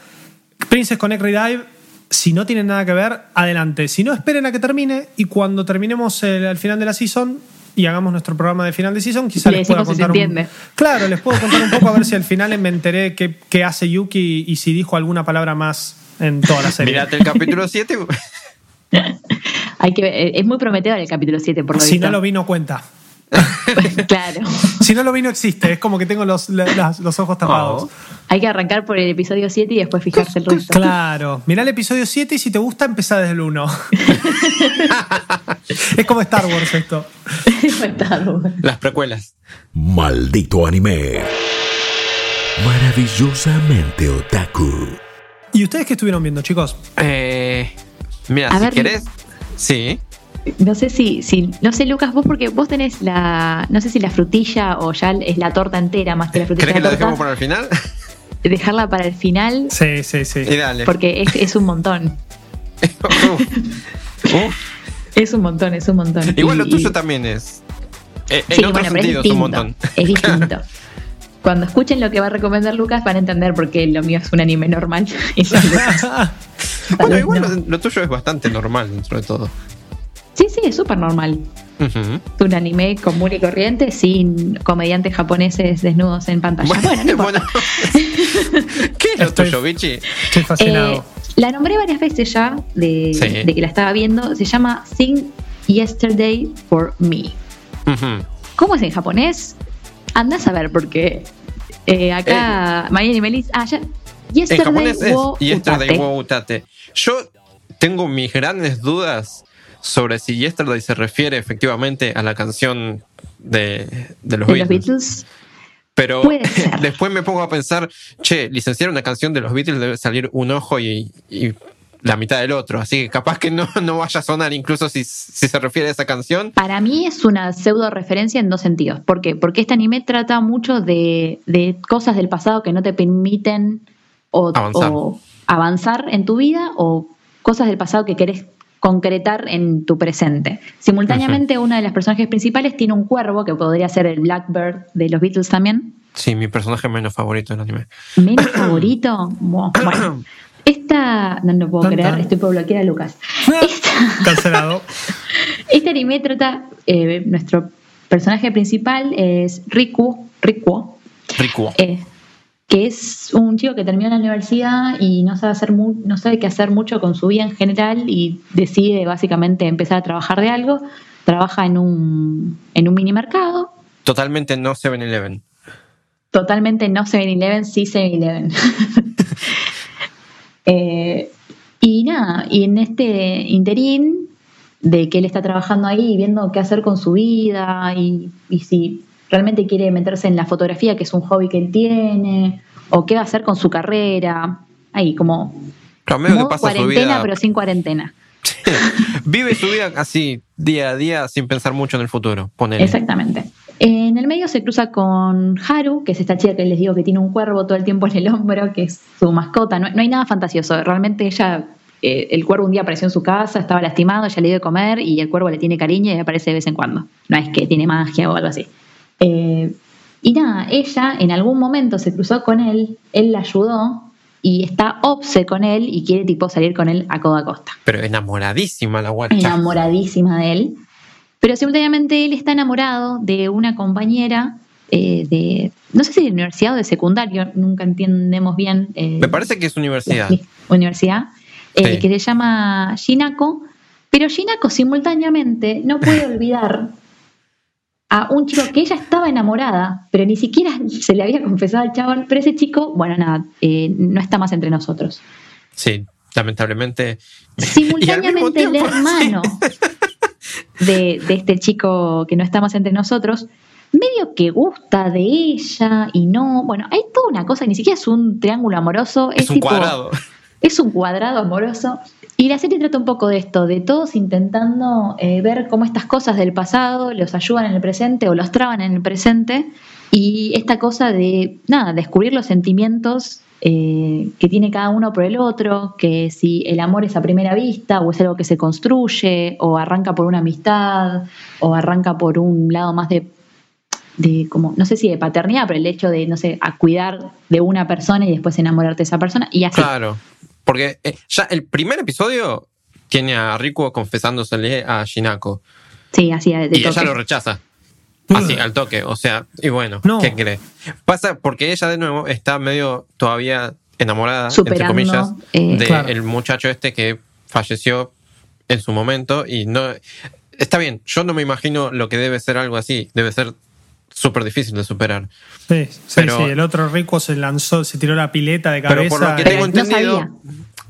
Princess Connect Redive, si no tienen nada que ver, adelante. Si no, esperen a que termine y cuando terminemos el- al final de la season y hagamos nuestro programa de final de season, quizás Le les pueda decimos si contar un, entiende. Claro, les puedo contar un poco a ver si al final me enteré qué, qué hace Yuki y si dijo alguna palabra más en toda la serie. Mirate el capítulo 7. Hay que ver- eh, es muy prometedor el capítulo 7, por lo si visto. no lo vi, no cuenta. claro. Si no lo vi, no existe. Es como que tengo los, los ojos tapados. Oh. Hay que arrancar por el episodio 7 y después fijarse el resto. Claro, mirá el episodio 7 y si te gusta, empezá desde el 1. es como Star Wars esto. Star Wars. Las precuelas. Maldito anime. Maravillosamente otaku. ¿Y ustedes qué estuvieron viendo, chicos? Eh, mira, A si ver, querés. Sí. No sé si, si, no sé Lucas, vos porque vos tenés la, no sé si la frutilla o ya es la torta entera más que la frutilla ¿Crees que de lo torta, dejemos para el final? dejarla para el final Sí, sí, sí. y dale. porque es, es un montón, es un montón, es un montón. Igual Y- lo tuyo y- también es. Eh, Sí, en otro bueno, pero es sentido es un distinto, montón. es distinto. Cuando escuchen lo que va a recomendar Lucas van a entender por qué lo mío es un anime normal. y Bueno, igual no. lo, lo tuyo es bastante normal dentro de todo. Sí, sí, es súper normal. Un anime común y corriente sin comediantes japoneses desnudos en pantalla. Bueno, no bueno. ¿Qué es lo tuyo, Bichi? Estoy fascinado. Eh, la nombré varias veces ya de, Sí. de que la estaba viendo. Se llama Sing Yesterday for Me. ¿Cómo es en japonés? Andás a ver, porque eh, acá Miami Melis. Ah, ya. En Yesterday japonés es Yesterday utate. wo utate. Yo tengo mis grandes dudas sobre si Yesterday se refiere efectivamente a la canción de, de los de los Beatles. Beatles. Pero después me pongo a pensar, che, licenciar una canción de los Beatles debe salir un ojo y, y la mitad del otro. Así que capaz que no, no vaya a sonar, incluso si, si se refiere a esa canción. Para mí es una pseudo referencia en dos sentidos. ¿Por qué? Porque este anime trata mucho de, de cosas del pasado que no te permiten o Avanzar. o avanzar en tu vida o cosas del pasado que querés concretar en tu presente. Simultáneamente, una de las personajes principales tiene un cuervo que podría ser el Blackbird de los Beatles también. Sí, mi personaje menos favorito del anime. Menos favorito. Bueno, esta. No, no puedo creer, estoy por bloquear a Lucas. Esta- Cancelado. Este anime trata, eh, nuestro personaje principal es Riku, Rikuo, Rico. eh, que es un chico que terminó la universidad y no sabe, hacer mu- no sabe qué hacer mucho con su vida en general y decide básicamente empezar a trabajar de algo. Trabaja en un, en un mini mercado, Totalmente no 7-Eleven. totalmente no 7-Eleven, sí 7-Eleven. Eh, y nada, y en este interín de que él está trabajando ahí y viendo qué hacer con su vida y, y si realmente quiere meterse en la fotografía, que es un hobby que él tiene, o qué va a hacer con su carrera, ahí como Claro, medio que pasa su cuarentena vida. pero sin cuarentena. Vive su vida así, día a día, sin pensar mucho en el futuro. Ponele. Exactamente. En el medio se cruza con Haru, que es esta chica que les digo que tiene un cuervo todo el tiempo en el hombro, que es su mascota. No, no hay nada fantasioso. Realmente ella eh, el cuervo un día apareció en su casa, estaba lastimado, ya le dio de comer y el cuervo le tiene cariño y aparece de vez en cuando. No es que tiene magia o algo así. Eh, y nada, ella en algún momento se cruzó con él, él la ayudó y está obse con él y quiere tipo salir con él a coda costa. Pero enamoradísima la guacha. Enamoradísima de él. Pero simultáneamente él está enamorado de una compañera eh, de, no sé si de universidad o de secundario, nunca entendemos bien. Eh, Me parece que es universidad. Universidad, eh, que se llama Shinako, pero Shinako simultáneamente no puede olvidar a un chico que ella estaba enamorada, pero ni siquiera se le había confesado al chaval, pero ese chico, bueno, nada, no está más entre nosotros. Sí, lamentablemente. Simultáneamente el hermano de, de, este chico que no está más entre nosotros medio que gusta de ella y no. Bueno, hay toda una cosa, ni siquiera es un triángulo amoroso. Es, un cuadrado. Es un cuadrado amoroso. Y la serie trata un poco de esto, de todos intentando eh, ver cómo estas cosas del pasado los ayudan en el presente o los traban en el presente. Y esta cosa de, nada, descubrir los sentimientos eh, que tiene cada uno por el otro, que si el amor es a primera vista o es algo que se construye o arranca por una amistad o arranca por un lado más de de como, no sé si de paternidad, pero el hecho de, no sé, a cuidar de una persona y después enamorarte de esa persona y así. Claro, porque eh, ya el primer episodio tiene a Riku confesándosele a Shinako. Sí, así de, Y ella lo rechaza. Así, al toque. O sea, y bueno, ¿qué cree? Pasa porque ella de nuevo está medio todavía enamorada, entre comillas, eh, del muchacho este que falleció en su momento y no... Está bien, yo no me imagino lo que debe ser algo así. Debe ser súper difícil de superar. Sí, sí, sí, el otro rico se lanzó, se tiró la pileta de cabeza. Pero por lo que tengo entendido,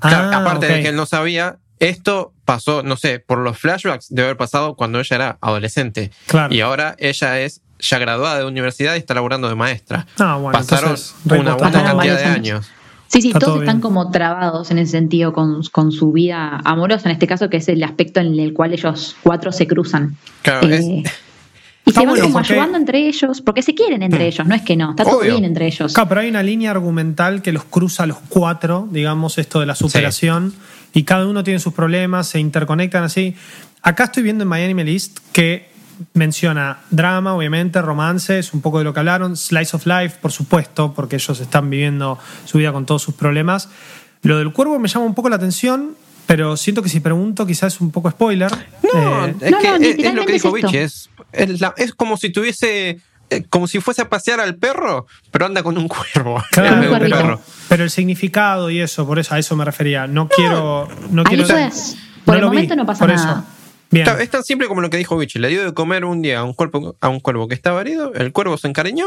ah, aparte de que él no sabía, esto pasó, no sé, por los flashbacks de haber pasado cuando ella era adolescente. Claro. Y ahora ella es ya graduada de universidad y está laburando de maestra. Ah, bueno, Pasaron una buena cantidad de años. Sí, sí, todos están como trabados en ese sentido con, con, su vida amorosa, en este caso, que es el aspecto en el cual ellos cuatro se cruzan. Claro, es y se van como ayudando entre ellos, porque se quieren entre mm. ellos, no es que no, está todo bien entre ellos. Claro, pero hay una línea argumental que los cruza a los cuatro, digamos, esto de la superación, y cada uno tiene sus problemas, se interconectan así. Acá estoy viendo en Miami List que menciona drama, obviamente, romances, un poco de lo que hablaron, slice of life, por supuesto, porque ellos están viviendo su vida con todos sus problemas. Lo del cuervo me llama un poco la atención, pero siento que si pregunto quizás es un poco spoiler. No, eh, es, que es, lo que dijo Vichy, es, es, como si tuviese eh, como si fuese a pasear al perro, pero anda con un cuervo. Claro, pero, el significado y eso, por eso a eso me refería. No, quiero. No quiero es. Por el momento no pasa nada. Bien. Es tan simple como lo que dijo Vichy. Le dio de comer un día a un, cuerpo, a un cuervo que estaba herido, el cuervo se encariñó.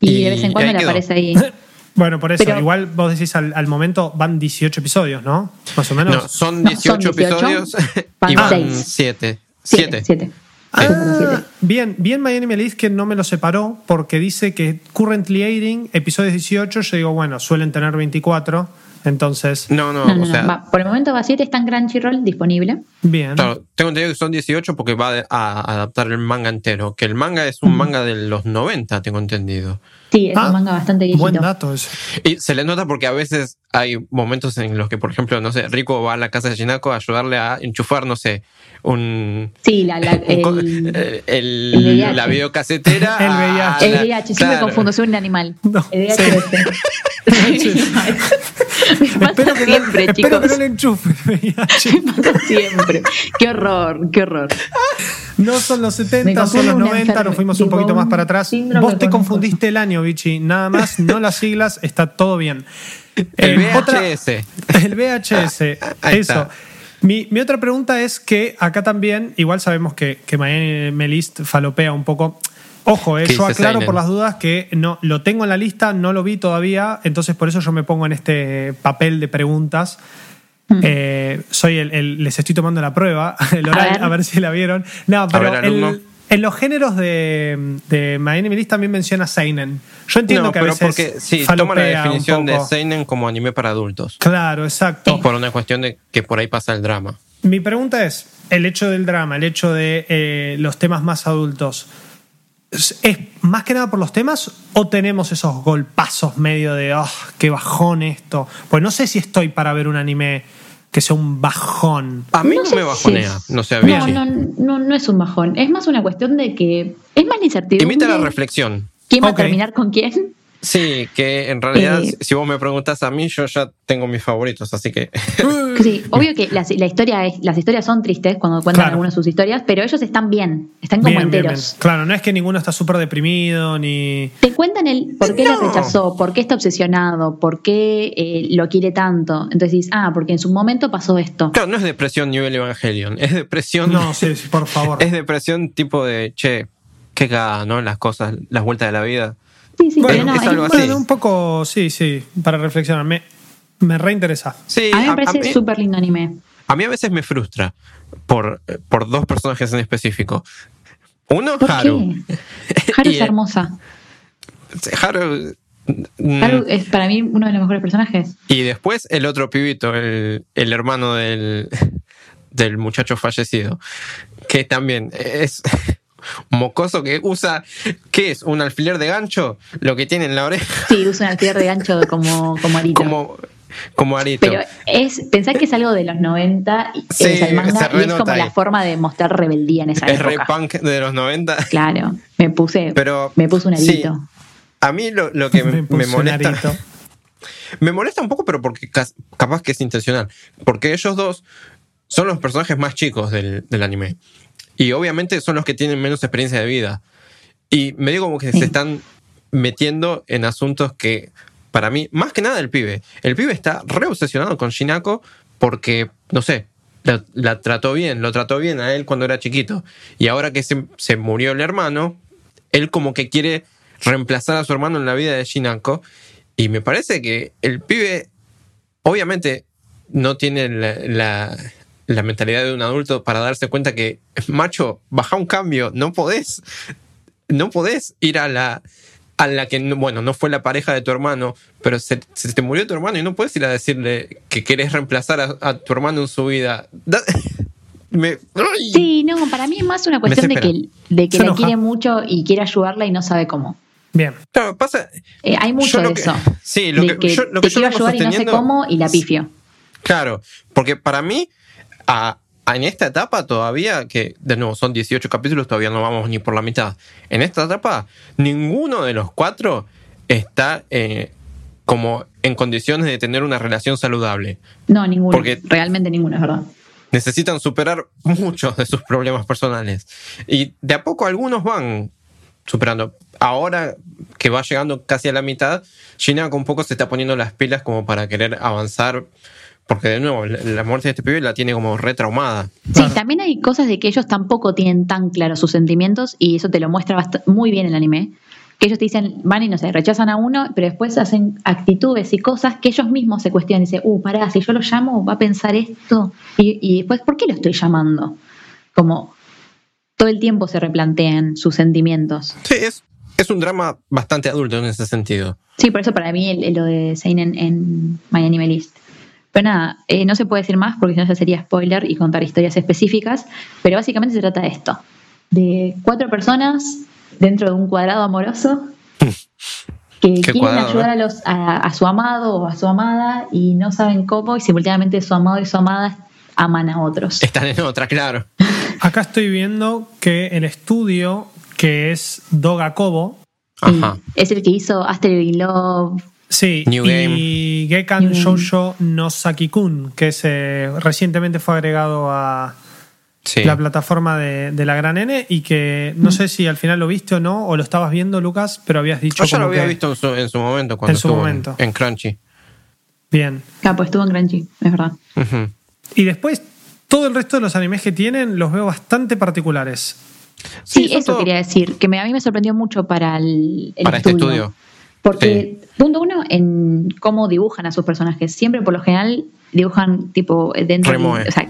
Y, de vez en cuando le aparece ahí. Bueno, por eso, igual vos decís al, momento van 18 episodios, ¿no? Más o menos. No, son 18, episodios y van 7. 7. Ah, bien, bien Miami Elite que no me lo separó porque dice que currently airing, episodios 18, yo digo, bueno, suelen tener 24, entonces... No, no, o sea... por el momento va 7, está en Crunchyroll disponible. Bien. Claro, tengo entendido que son 18 porque va a adaptar el manga entero, que el manga es un manga de los 90, tengo entendido. Sí, es un ah, manga bastante viejito. Buen dato eso. Y se le nota porque a veces hay momentos en los que, por ejemplo, no sé, Rico va a la casa de Shinako a ayudarle a enchufar, no sé, un. Sí, la, la, el, el, la videocasetera. el VIH. El VIH, siempre confundo, soy un animal. No, el VIH. espero que siempre, no, chicos. Espero que no le enchufe siempre. Qué horror, qué horror. No son los 70, son los 90, nos fuimos un poquito más para atrás. Vos te confundiste el año, Vichy. Nada más, no las siglas, está todo bien. El eh, VHS. el VHS. eso. Mi, mi, otra pregunta es que acá también, igual sabemos que, que Miami Melist falopea un poco. Ojo, eh, yo aclaro por las dudas que no lo tengo en la lista, no lo vi todavía, entonces por eso yo me pongo en este papel de preguntas. Mm. Eh, soy el, les estoy tomando la prueba, el oral, a ver, si la vieron. No, pero en los géneros de, de My Enemy también menciona Seinen. Yo entiendo que a veces porque sí, toma la definición de Seinen como anime para adultos. Claro, exacto. Por una cuestión de que por ahí pasa el drama. Mi pregunta es, el hecho del drama, el hecho de eh, los temas más adultos, ¿Es más que nada por los temas o tenemos esos golpazos medio de, oh, qué bajón esto? Pues no sé si estoy para ver un anime que sea un bajón. A mí No no, sé me bajonea, no sea No, bien. no, no, no es un bajón. Es más una cuestión de que es más la incertidumbre. Invita a la reflexión. ¿Quién va a terminar con quién? Sí, que en realidad, Eh. si vos me preguntas a mí, yo ya tengo mis favoritos, así que. Sí, obvio que las, la historia es, las historias son tristes cuando cuentan Claro. algunas de sus historias, pero ellos están bien, están como Bien, bien, enteros. bien. Claro, no es que ninguno está súper deprimido ni. Te cuentan el por qué No. la rechazó, por qué está obsesionado, por qué eh, lo quiere tanto. Entonces dices, ah, porque en su momento pasó esto. Claro, no es depresión nivel Evangelion, es depresión. No, sí, sí, por favor. Es depresión tipo de, che, qué cagada, ¿no? Las cosas, las vueltas de la vida. Sí, sí, Bueno, no, es algo así. Bueno, un poco, sí, sí, para reflexionar. Me, me reinteresa. Sí, a mí me parece súper lindo anime. a mí a veces me frustra por, por dos personajes en específico. Uno, ¿Por Haru. qué? Haru es hermosa. Haru. mm, Haru es para mí uno de los mejores personajes. Y después el otro pibito, el, el hermano del, del muchacho fallecido, que también es mocoso que usa, ¿qué es? ¿Un alfiler de gancho? Lo que tiene en la oreja, Sí, usa un alfiler de gancho como, como arito. como, como arito. Pero es, pensá que es algo de los 90 y, Sí, sea, el manga, se y es como la forma de mostrar rebeldía en esa es re época. punk de los 90. Claro, me puse, Pero, me puse un sí. arito. A mí lo, lo que me, me molesta. Me molesta un poco, pero porque capaz que es intencional. Porque ellos dos son los personajes más chicos del, del anime. Y obviamente son los que tienen menos experiencia de vida. Y me digo como que se están metiendo en asuntos que, para mí, más que nada el pibe. El pibe está re obsesionado con Shinako porque, no sé, la, la trató bien, lo trató bien a él cuando era chiquito. Y ahora que se, se murió el hermano, él como que quiere reemplazar a su hermano en la vida de Shinako. Y me parece que el pibe, obviamente, no tiene la, la- la mentalidad de un adulto para darse cuenta que, macho, baja un cambio, no podés, no podés ir a la, a la que, no- bueno, no fue la pareja de tu hermano, pero se, se te murió tu hermano y no puedes ir a decirle que querés reemplazar a, a tu hermano en su vida. Da- me, ¡ay! Sí, no, para mí es más una cuestión de que, de que Se la enoja. quiere mucho y quiere ayudarla y no sabe cómo. Bien. Claro, pasa, Eh, hay mucho Yo lo de que- eso. sí, lo de que- yo- lo que te yo quiero ayudar y no sé cómo y la pifio. Claro, porque para mí, a- a- en esta etapa todavía, que de nuevo son 18 capítulos, todavía no vamos ni por la mitad. En esta etapa, ninguno de los cuatro está eh, como en condiciones de tener una relación saludable. No, ninguno. Porque- Realmente ninguno, es verdad. Necesitan superar muchos de sus problemas personales. Y de a poco algunos van superando. Ahora que va llegando casi a la mitad, Shinako un poco se está poniendo las pilas como para querer avanzar. Porque de nuevo, la muerte de este pibe la tiene como retraumada. Sí, Claro. también hay cosas de que ellos tampoco tienen tan claros sus sentimientos y eso te lo muestra muy bien el anime. Que ellos te dicen, van y no sé, rechazan a uno, pero después hacen actitudes y cosas que ellos mismos se cuestionan. Dicen, uh, pará, si yo lo llamo, va a pensar esto. Y, y después, ¿por qué lo estoy llamando? Como todo el tiempo se replantean sus sentimientos. Sí, es, es un drama bastante adulto en ese sentido. Sí, por eso para mí el- el- lo de Seinen en My Anime List. Pero nada, eh, no se puede decir más porque si no ya sería spoiler y contar historias específicas, pero básicamente se trata de esto, de cuatro personas dentro de un cuadrado amoroso que quieren cuadrado, ayudar a, los, a, a su amado o a su amada y no saben cómo y simultáneamente su amado y su amada aman a otros. Están en otra, claro. Acá estoy viendo que el estudio que es Doga Kobo, Ajá. es el que hizo Aster in Love. sí, New y Gekan. Shoujo no Saki-kun, que es, eh, recientemente fue agregado a Sí. la plataforma de, de la Gran N y que no sé si al final lo viste o no, o lo estabas viendo, Lucas, pero habías dicho Yo ya lo había que- visto en su, en su momento cuando En su estuvo en- momento. En, Crunchy. Bien. Capo, estuvo en Crunchy, es verdad. Y después, todo el resto de los animes que tienen los veo bastante particulares. Sí, eso todo- quería decir, que me- a mí me sorprendió mucho para el, el Para este estudio. Porque, punto uno, en cómo dibujan a sus personajes. Siempre, por lo general, dibujan tipo eh, dentro de. O sea,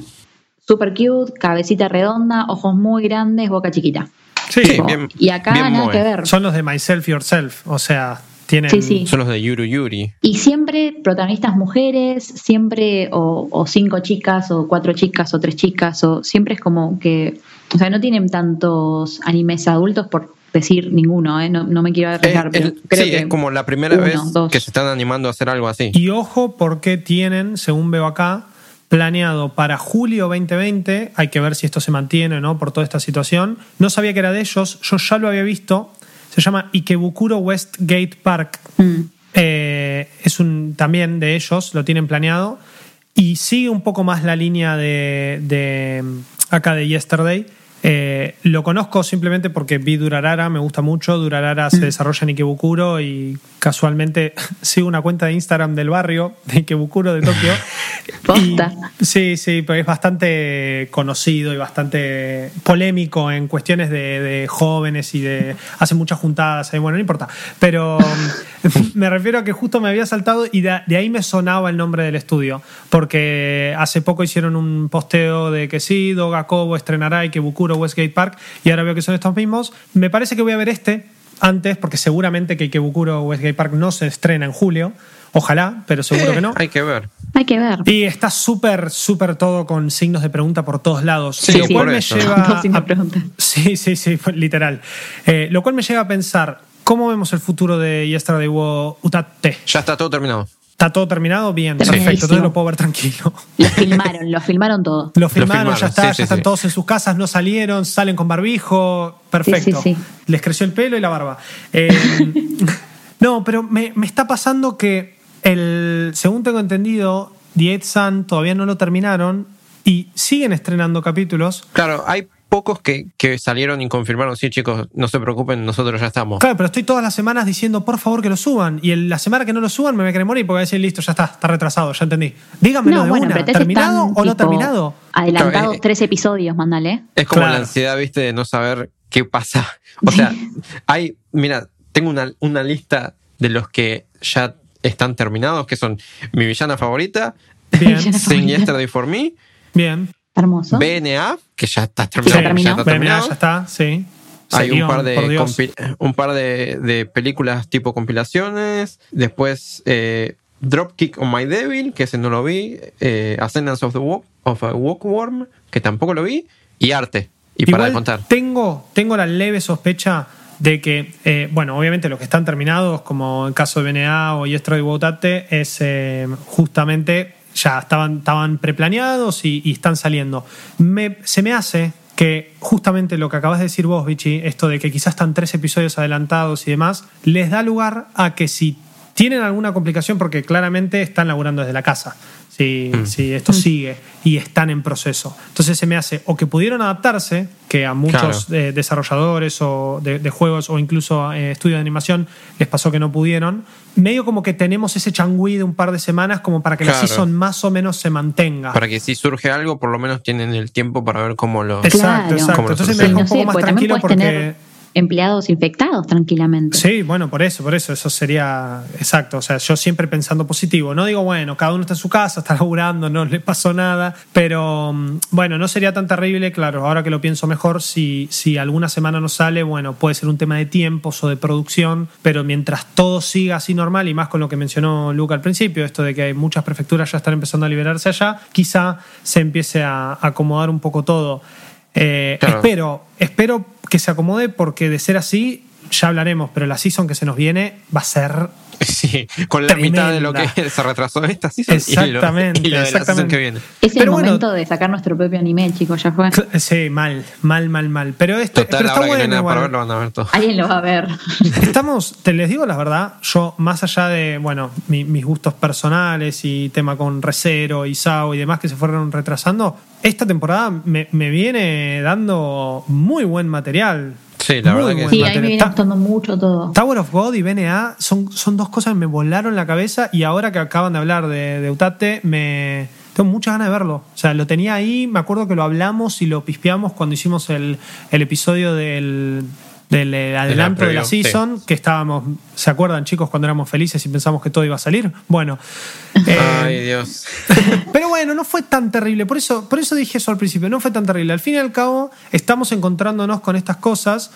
super cute, cabecita redonda, ojos muy grandes, boca chiquita. Sí, Sí, Tipo, bien- y acá bien nada moe. que ver. son los de Myself Yourself, o sea, tienen... Sí, sí. Son los de Yuru Yuri. Y siempre protagonistas mujeres, siempre o, o cinco chicas, o cuatro chicas, o tres chicas, o siempre es como que. O sea, no tienen tantos animes adultos por decir ninguno, ¿eh? no, no me quiero arriesgar, Es- pero es- creo sí, que es como la primera uno, vez dos. que se están animando a hacer algo así. Y ojo porque tienen, según veo acá, planeado para julio 2020. Hay que ver si esto se mantiene no por toda esta situación. No sabía que era de ellos, yo ya lo había visto. Se llama Ikebukuro Westgate Park. Mm. Eh, es un también de ellos, lo tienen planeado. Y sigue un poco más la línea de, de acá de Yesterday. Eh, lo conozco simplemente porque vi Durarara, me gusta mucho. Durarara se desarrolla en Ikebukuro y casualmente sigo una cuenta de Instagram del barrio de Ikebukuro de Tokio. Posta. Y- sí, sí, pero es bastante conocido y bastante polémico en cuestiones de, de jóvenes y de. hace muchas juntadas, bueno, no importa. Pero mm, me refiero a que justo me había saltado y de, de ahí me sonaba el nombre del estudio. Porque hace poco hicieron un posteo de que sí, Doga Kobo estrenará Ikebukuro Westgate Park y ahora veo que son estos mismos. Me parece que voy a ver este antes, porque seguramente que Ikebukuro Westgate Park no se estrena en julio. Ojalá, pero seguro que no. Hay que ver. Hay que ver. Y está súper, súper todo con signos de pregunta por todos lados. Sí, lo cual por me eso. lleva. A-. Sí, sí, sí, literal. Eh, lo cual me lleva a pensar, ¿cómo vemos el futuro de Yesterday Wo Utate? Ya está todo terminado. ¿Está todo terminado? Bien, perfecto. Entonces lo puedo ver tranquilo. Lo filmaron, lo filmaron todo. Lo filmaron, filmaron, ya está, sí, ya sí, están sí. todos en sus casas, no salieron, salen con barbijo. Perfecto. Sí, sí, sí. Les creció el pelo y la barba. Eh, no, pero me, me está pasando que, el, según tengo entendido, The Eighth Sun todavía no lo terminaron y siguen estrenando capítulos. Claro, hay pocos que, que salieron y confirmaron, sí, chicos, no se preocupen, nosotros ya estamos. Claro, pero estoy todas las semanas diciendo, por favor, que lo suban. Y el- la semana que no lo suban me voy a querer morir porque voy a decir, listo, ya está, está retrasado, ya entendí. Dígamelo No, de bueno, una, ¿terminado o no terminado? Adelantados Claro, eh, tres episodios, mándale. Es como Claro. la ansiedad, viste, de no saber qué pasa. O sea, hay, mira, tengo una, una lista de los que ya están terminados, que son mi villana favorita, Bien, favorita. Yesterday for Me, bien. Hermoso. BNA, que ya está Ya terminado. terminó. está terminado. ya está, sí. Hay un par de, un par de, de películas tipo compilaciones. Después eh, Dropkick on My Devil, que ese no lo vi. Eh, Ascendance of, the Walk, of a Walkworm, que tampoco lo vi. Y Arte. Y para de contar. Tengo, tengo la leve sospecha de que, eh, bueno, obviamente los que están terminados, como el caso de BNA o Yesterday Wotate, es eh, justamente ya estaban, estaban preplaneados y, están saliendo. Me- se me hace que justamente lo que acabas de decir vos, Vichy, esto de que quizás están tres episodios adelantados y demás, les da lugar a que si tienen alguna complicación, porque claramente están laburando desde la casa, si, si esto sigue y están en proceso. Entonces se me hace o que pudieron adaptarse, que a muchos Claro. eh, desarrolladores o de, de juegos o incluso eh, estudios de animación les pasó que no pudieron. Medio como que tenemos ese changüí de un par de semanas como para que la Claro. season más o menos se mantenga. Para que si surge algo, por lo menos tienen el tiempo para ver cómo lo. Exacto, Claro. exacto. Lo Entonces me no un poco sé, más también tranquilo porque... tener empleados infectados tranquilamente. Sí, bueno, por eso, por eso, eso sería exacto. O sea, yo siempre pensando positivo. No digo, bueno, cada uno está en su casa, está laburando, no le pasó nada. Pero mm, bueno, no sería tan terrible, claro, ahora que lo pienso mejor, si, si alguna semana no sale, bueno, puede ser un tema de tiempos o de producción, pero mientras todo siga así normal, y más con lo que mencionó Luca al principio, esto de que hay muchas prefecturas ya están empezando a liberarse allá, quizá se empiece a acomodar un poco todo. Eh, Claro. Espero, espero que se acomode porque de ser así, ya hablaremos, pero la season que se nos viene va a ser. Sí, con la mitad de lo Tremenda. que se retrasó esta season Exactamente, y lo, y lo de la season exactamente. que viene. Es el Pero bueno- momento de sacar nuestro propio anime, chicos, ya fue. Sí, mal, mal, mal, mal. Pero, esto, Total, pero está que no bueno. nada para igual. ver, lo van a ver todo. Alguien lo va a ver. Estamos, te les digo la verdad, yo más allá de, bueno, mi- mis gustos personales y tema con Recero y Sao y demás que se fueron retrasando, esta temporada me, me viene dando muy buen material. Sí, la Muy verdad que Sí, a mí me viene Ta- gustando mucho todo. Tower of God y BNA son, son dos cosas que me volaron la cabeza y ahora que acaban de hablar de, de Utate, me tengo muchas ganas de verlo. O sea, lo tenía ahí, me acuerdo que lo hablamos y lo pispeamos cuando hicimos el, el episodio del, del eh, adelanto de la preview, season, que estábamos, ¿se acuerdan chicos cuando éramos felices y pensamos que todo iba a salir? Bueno. eh, Ay, Dios. pero bueno, no fue tan terrible. Por eso, por eso dije eso al principio. No fue tan terrible. Al fin y al cabo, estamos encontrándonos con estas cosas.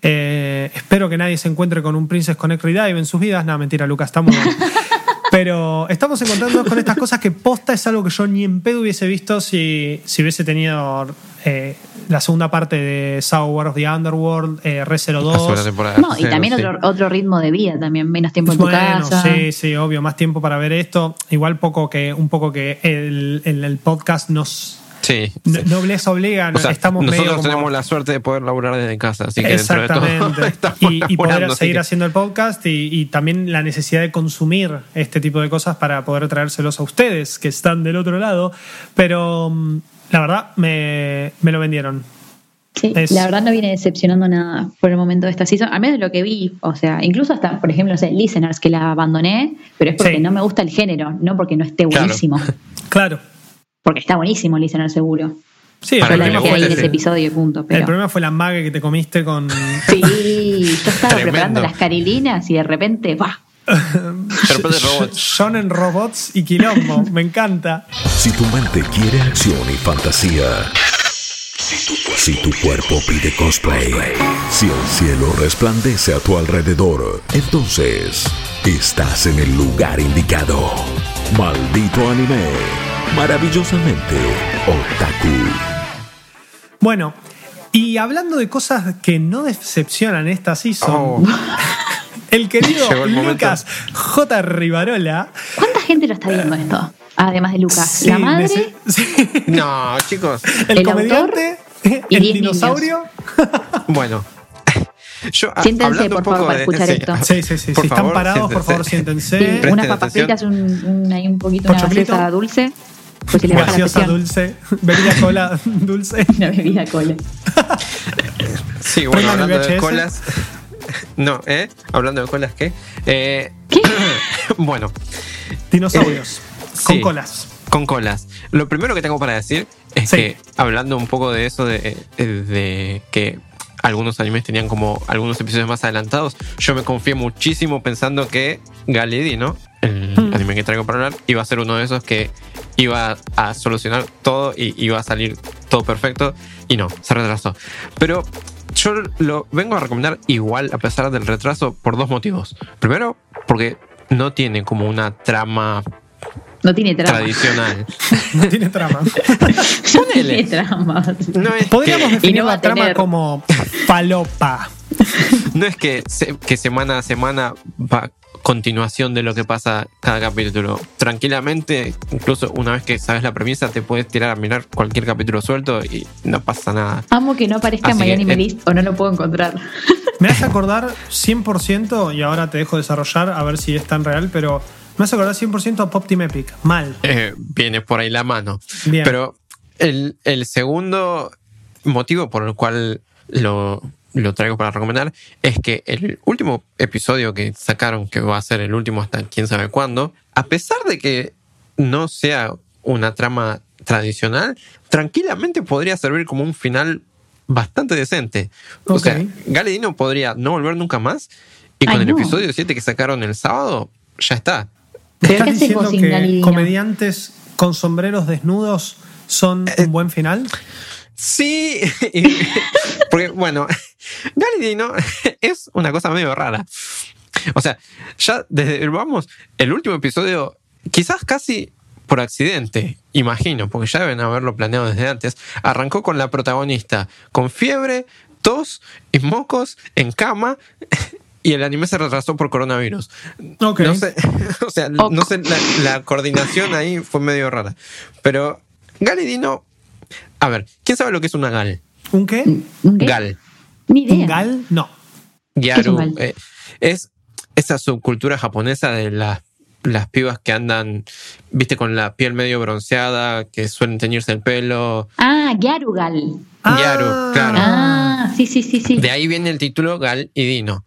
Eh, espero que nadie se encuentre con un Princess Connect Redive en sus vidas. No, mentira, Lucas, estamos. Pero estamos encontrándonos con estas cosas que posta es algo que yo ni en pedo hubiese visto si, si hubiese tenido eh, la segunda parte de Sour of the Underworld, eh, Re La segunda 02. temporada. No, y también sí. otro, otro ritmo de vida, también menos tiempo en tu Bueno, casa. sí, sí, obvio, más tiempo para ver esto. Igual poco que, un poco que el, el- el podcast nos Sí. no, sí. nobleza obliga, O sea, estamos nosotros medio como- tenemos la suerte de poder laburar desde casa, así que dentro de todo Exactamente. y, y poder seguir que- haciendo el podcast y, y también la necesidad de consumir este tipo de cosas para poder traérselos a ustedes que están del otro lado. Pero mm, la verdad me, me lo vendieron. Sí, Es- la verdad no viene decepcionando nada por el momento de esta season, al menos de lo que vi, o sea, incluso hasta, por ejemplo, no sé, Listeners, que la abandoné, pero es porque Sí. no me gusta el género, no porque no esté buenísimo, Claro. porque está buenísimo Listeners seguro. Sí, el problema, fue, ese sí. episodio punto, el problema fue la mague que te comiste con Sí, yo estaba Tremendo. preparando las carilinas y de repente, ¡bah! De repente robots. Son en robots y quilombo. Me encanta. Si tu mente quiere acción y fantasía. Si tu cuerpo pide cosplay. Si el cielo resplandece a tu alrededor. Entonces, estás en el lugar indicado. Maldito anime. Maravillosamente otaku. Bueno, y hablando de cosas que no decepcionan esta season, Oh, el querido Llegó el momento. Lucas J. Rivarola. ¿Cuánta gente lo está viendo esto? Además de Lucas. sí, la madre, sí, no, chicos. el, El comediante, y el dinosaurio. Bueno. Yo, a- Siéntense, por favor, para de- escuchar esto. Sí, sí, sí. Por si favor, están parados, por favor, siéntense. sí, unas papas atención. fritas, un, un, hay un poquito una Pochoclito. gaseosa dulce, pues Gaseosa dulce, bebida cola dulce. Una bebida cola. Sí, bueno, hablando de colas. No, ¿eh? Hablando de colas, ¿qué? Eh, ¿Qué? bueno, Dinosaurios. con sí. colas. con colas. Lo primero que tengo para decir es Sí. que, hablando un poco de eso, de, de que algunos animes tenían como algunos episodios más adelantados, yo me confié muchísimo pensando que Galidi, ¿no? El Mm. anime que traigo para hablar, iba a ser uno de esos que iba a solucionar todo y iba a salir todo perfecto. Y no, se retrasó. Pero yo lo vengo a recomendar igual a pesar del retraso por dos motivos. Primero, porque no tiene como una trama No tiene trama. tradicional. No tiene trama. No tiene trama. No es Podríamos que, definir no la a trama tener. como falopa. no es que, se- que semana a semana va continuación de lo que pasa cada capítulo. Tranquilamente, incluso una vez que sabes la premisa, te puedes tirar a mirar cualquier capítulo suelto y no pasa nada. Amo que no aparezca My que, Anime eh, List o no lo puedo encontrar. Me hace acordar 100%, y ahora te dejo desarrollar a ver si es tan real, pero me hace acordar 100% a Pop Team Epic. Mal. Eh, viene por ahí la mano. Bien. Pero el, el segundo motivo por el cual lo, lo traigo para recomendar es que el último episodio que sacaron, que va a ser el último hasta quién sabe cuándo, a pesar de que no sea una trama tradicional, tranquilamente podría servir como un final bastante decente. O Ok. sea, Galedino podría no volver nunca más y con Ay, el no. episodio 7 que sacaron el sábado, ya está. ¿Me ¿Pero estás diciendo que comediantes con sombreros desnudos son Eh, un buen final? Sí, porque bueno, Galidino es una cosa medio rara. O sea, ya desde vamos, el último episodio, quizás casi por accidente, imagino, porque ya deben haberlo planeado desde antes, arrancó con la protagonista con fiebre, tos y mocos en cama. Y el anime se retrasó por coronavirus. No sé, o sea, no sé, la, la coordinación ahí fue medio rara. Pero Galidino, a ver, ¿quién sabe lo que es una gal? ¿Un qué? ¿Un qué? Gal. Ni ¿Un gal? No. es Gyaru. gal? eh, es esa subcultura japonesa de las, las pibas que andan, viste, con la piel medio bronceada, que suelen teñirse el pelo. Ah, Gyarugal. Gyaru, claro. Ah, sí, sí, sí, sí. De ahí viene el título Gal y Dino.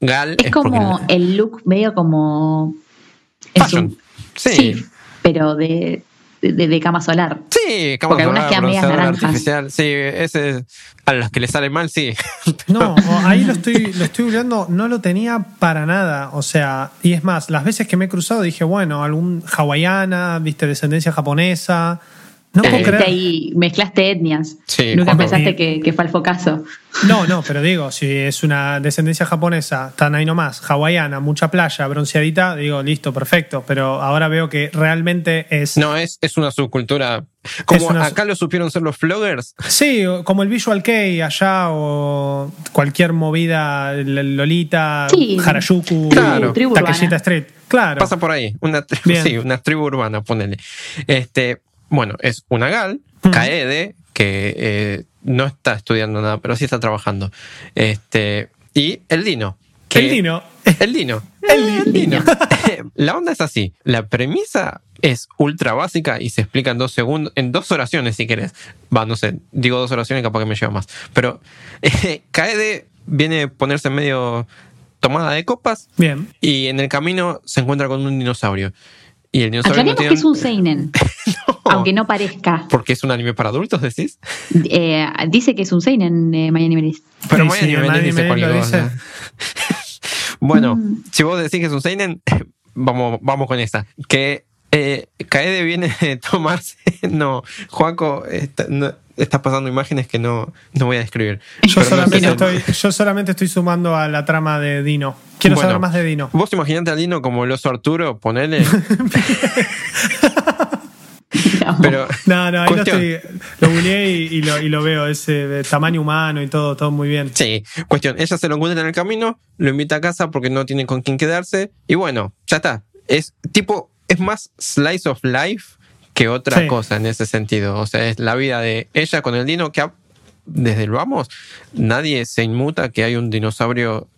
Gal es, Es como porque- el look medio como... Fashion. Sí, pero de, de, de cama solar. Sí, cama Porque algunas solar, quedan medias bronceador naranjas. artificial. Sí, ese es- a las que le sale mal, sí. No, ahí lo estoy, lo estoy googleando, no lo tenía para nada. O sea, y es más, las veces que me he cruzado dije, bueno, algún hawaiana, viste, descendencia japonesa, No puedo Eh, creer. ahí mezclaste etnias. Sí, Nunca pensaste que, que fue al focazo. No, no, pero digo, si es una descendencia japonesa, tan ahí nomás, hawaiana, mucha playa, bronceadita, digo, listo, perfecto. Pero ahora veo que realmente es. No, es, es una subcultura. Como una- acá lo supieron ser los floggers, Sí, como el Visual Kei allá o cualquier movida, Lolita, Sí. Harajuku, Claro. Street. Claro. pasa por ahí. Una, tri- sí, una tribu urbana, ponele. Este, bueno, es una gal. Kaede, que eh, no está estudiando nada, pero sí está trabajando. Este, y el Dino. que- el Dino. El Dino. El Dino. La onda es así. La premisa es ultra básica y se explica en dos segundos, en dos oraciones si querés. Va, no sé, digo dos oraciones capaz que me lleva más. Pero eh, Kaede viene a ponerse medio tomada de copas Bien. y en el camino se encuentra con un dinosaurio. Y el Aclaremos no tiene... que es un Seinen, aunque no parezca. Porque es un anime para adultos, decís. Eh, dice que es un Seinen, eh, Miami Melis. Pero Sí, Maya sí, dice lo cosa. bueno, Mm. si vos decís que es un Seinen, vamos, vamos con esta. Que eh, Kaede viene de tomarse. No, Juaco está, no- está pasando imágenes que no, no voy a describir. No estoy, yo solamente estoy sumando a la trama de Dino. Quiero Bueno. saber más de Dino. Vos imaginate a Lino como el oso Arturo, ponele. Pero. No, no, ahí lo, cuestión- estoy, lo googleé y, y lo, y lo veo, ese de tamaño humano y todo, todo muy bien. Sí, cuestión. Ella se lo encuentra en el camino, lo invita a casa porque no tiene con quién quedarse. Y bueno, ya está. Es tipo, es más slice of life que otra Sí. cosa en ese sentido. O sea, es la vida de ella con el dino que ha- desde el vamos, nadie se inmuta que hay un dinosaurio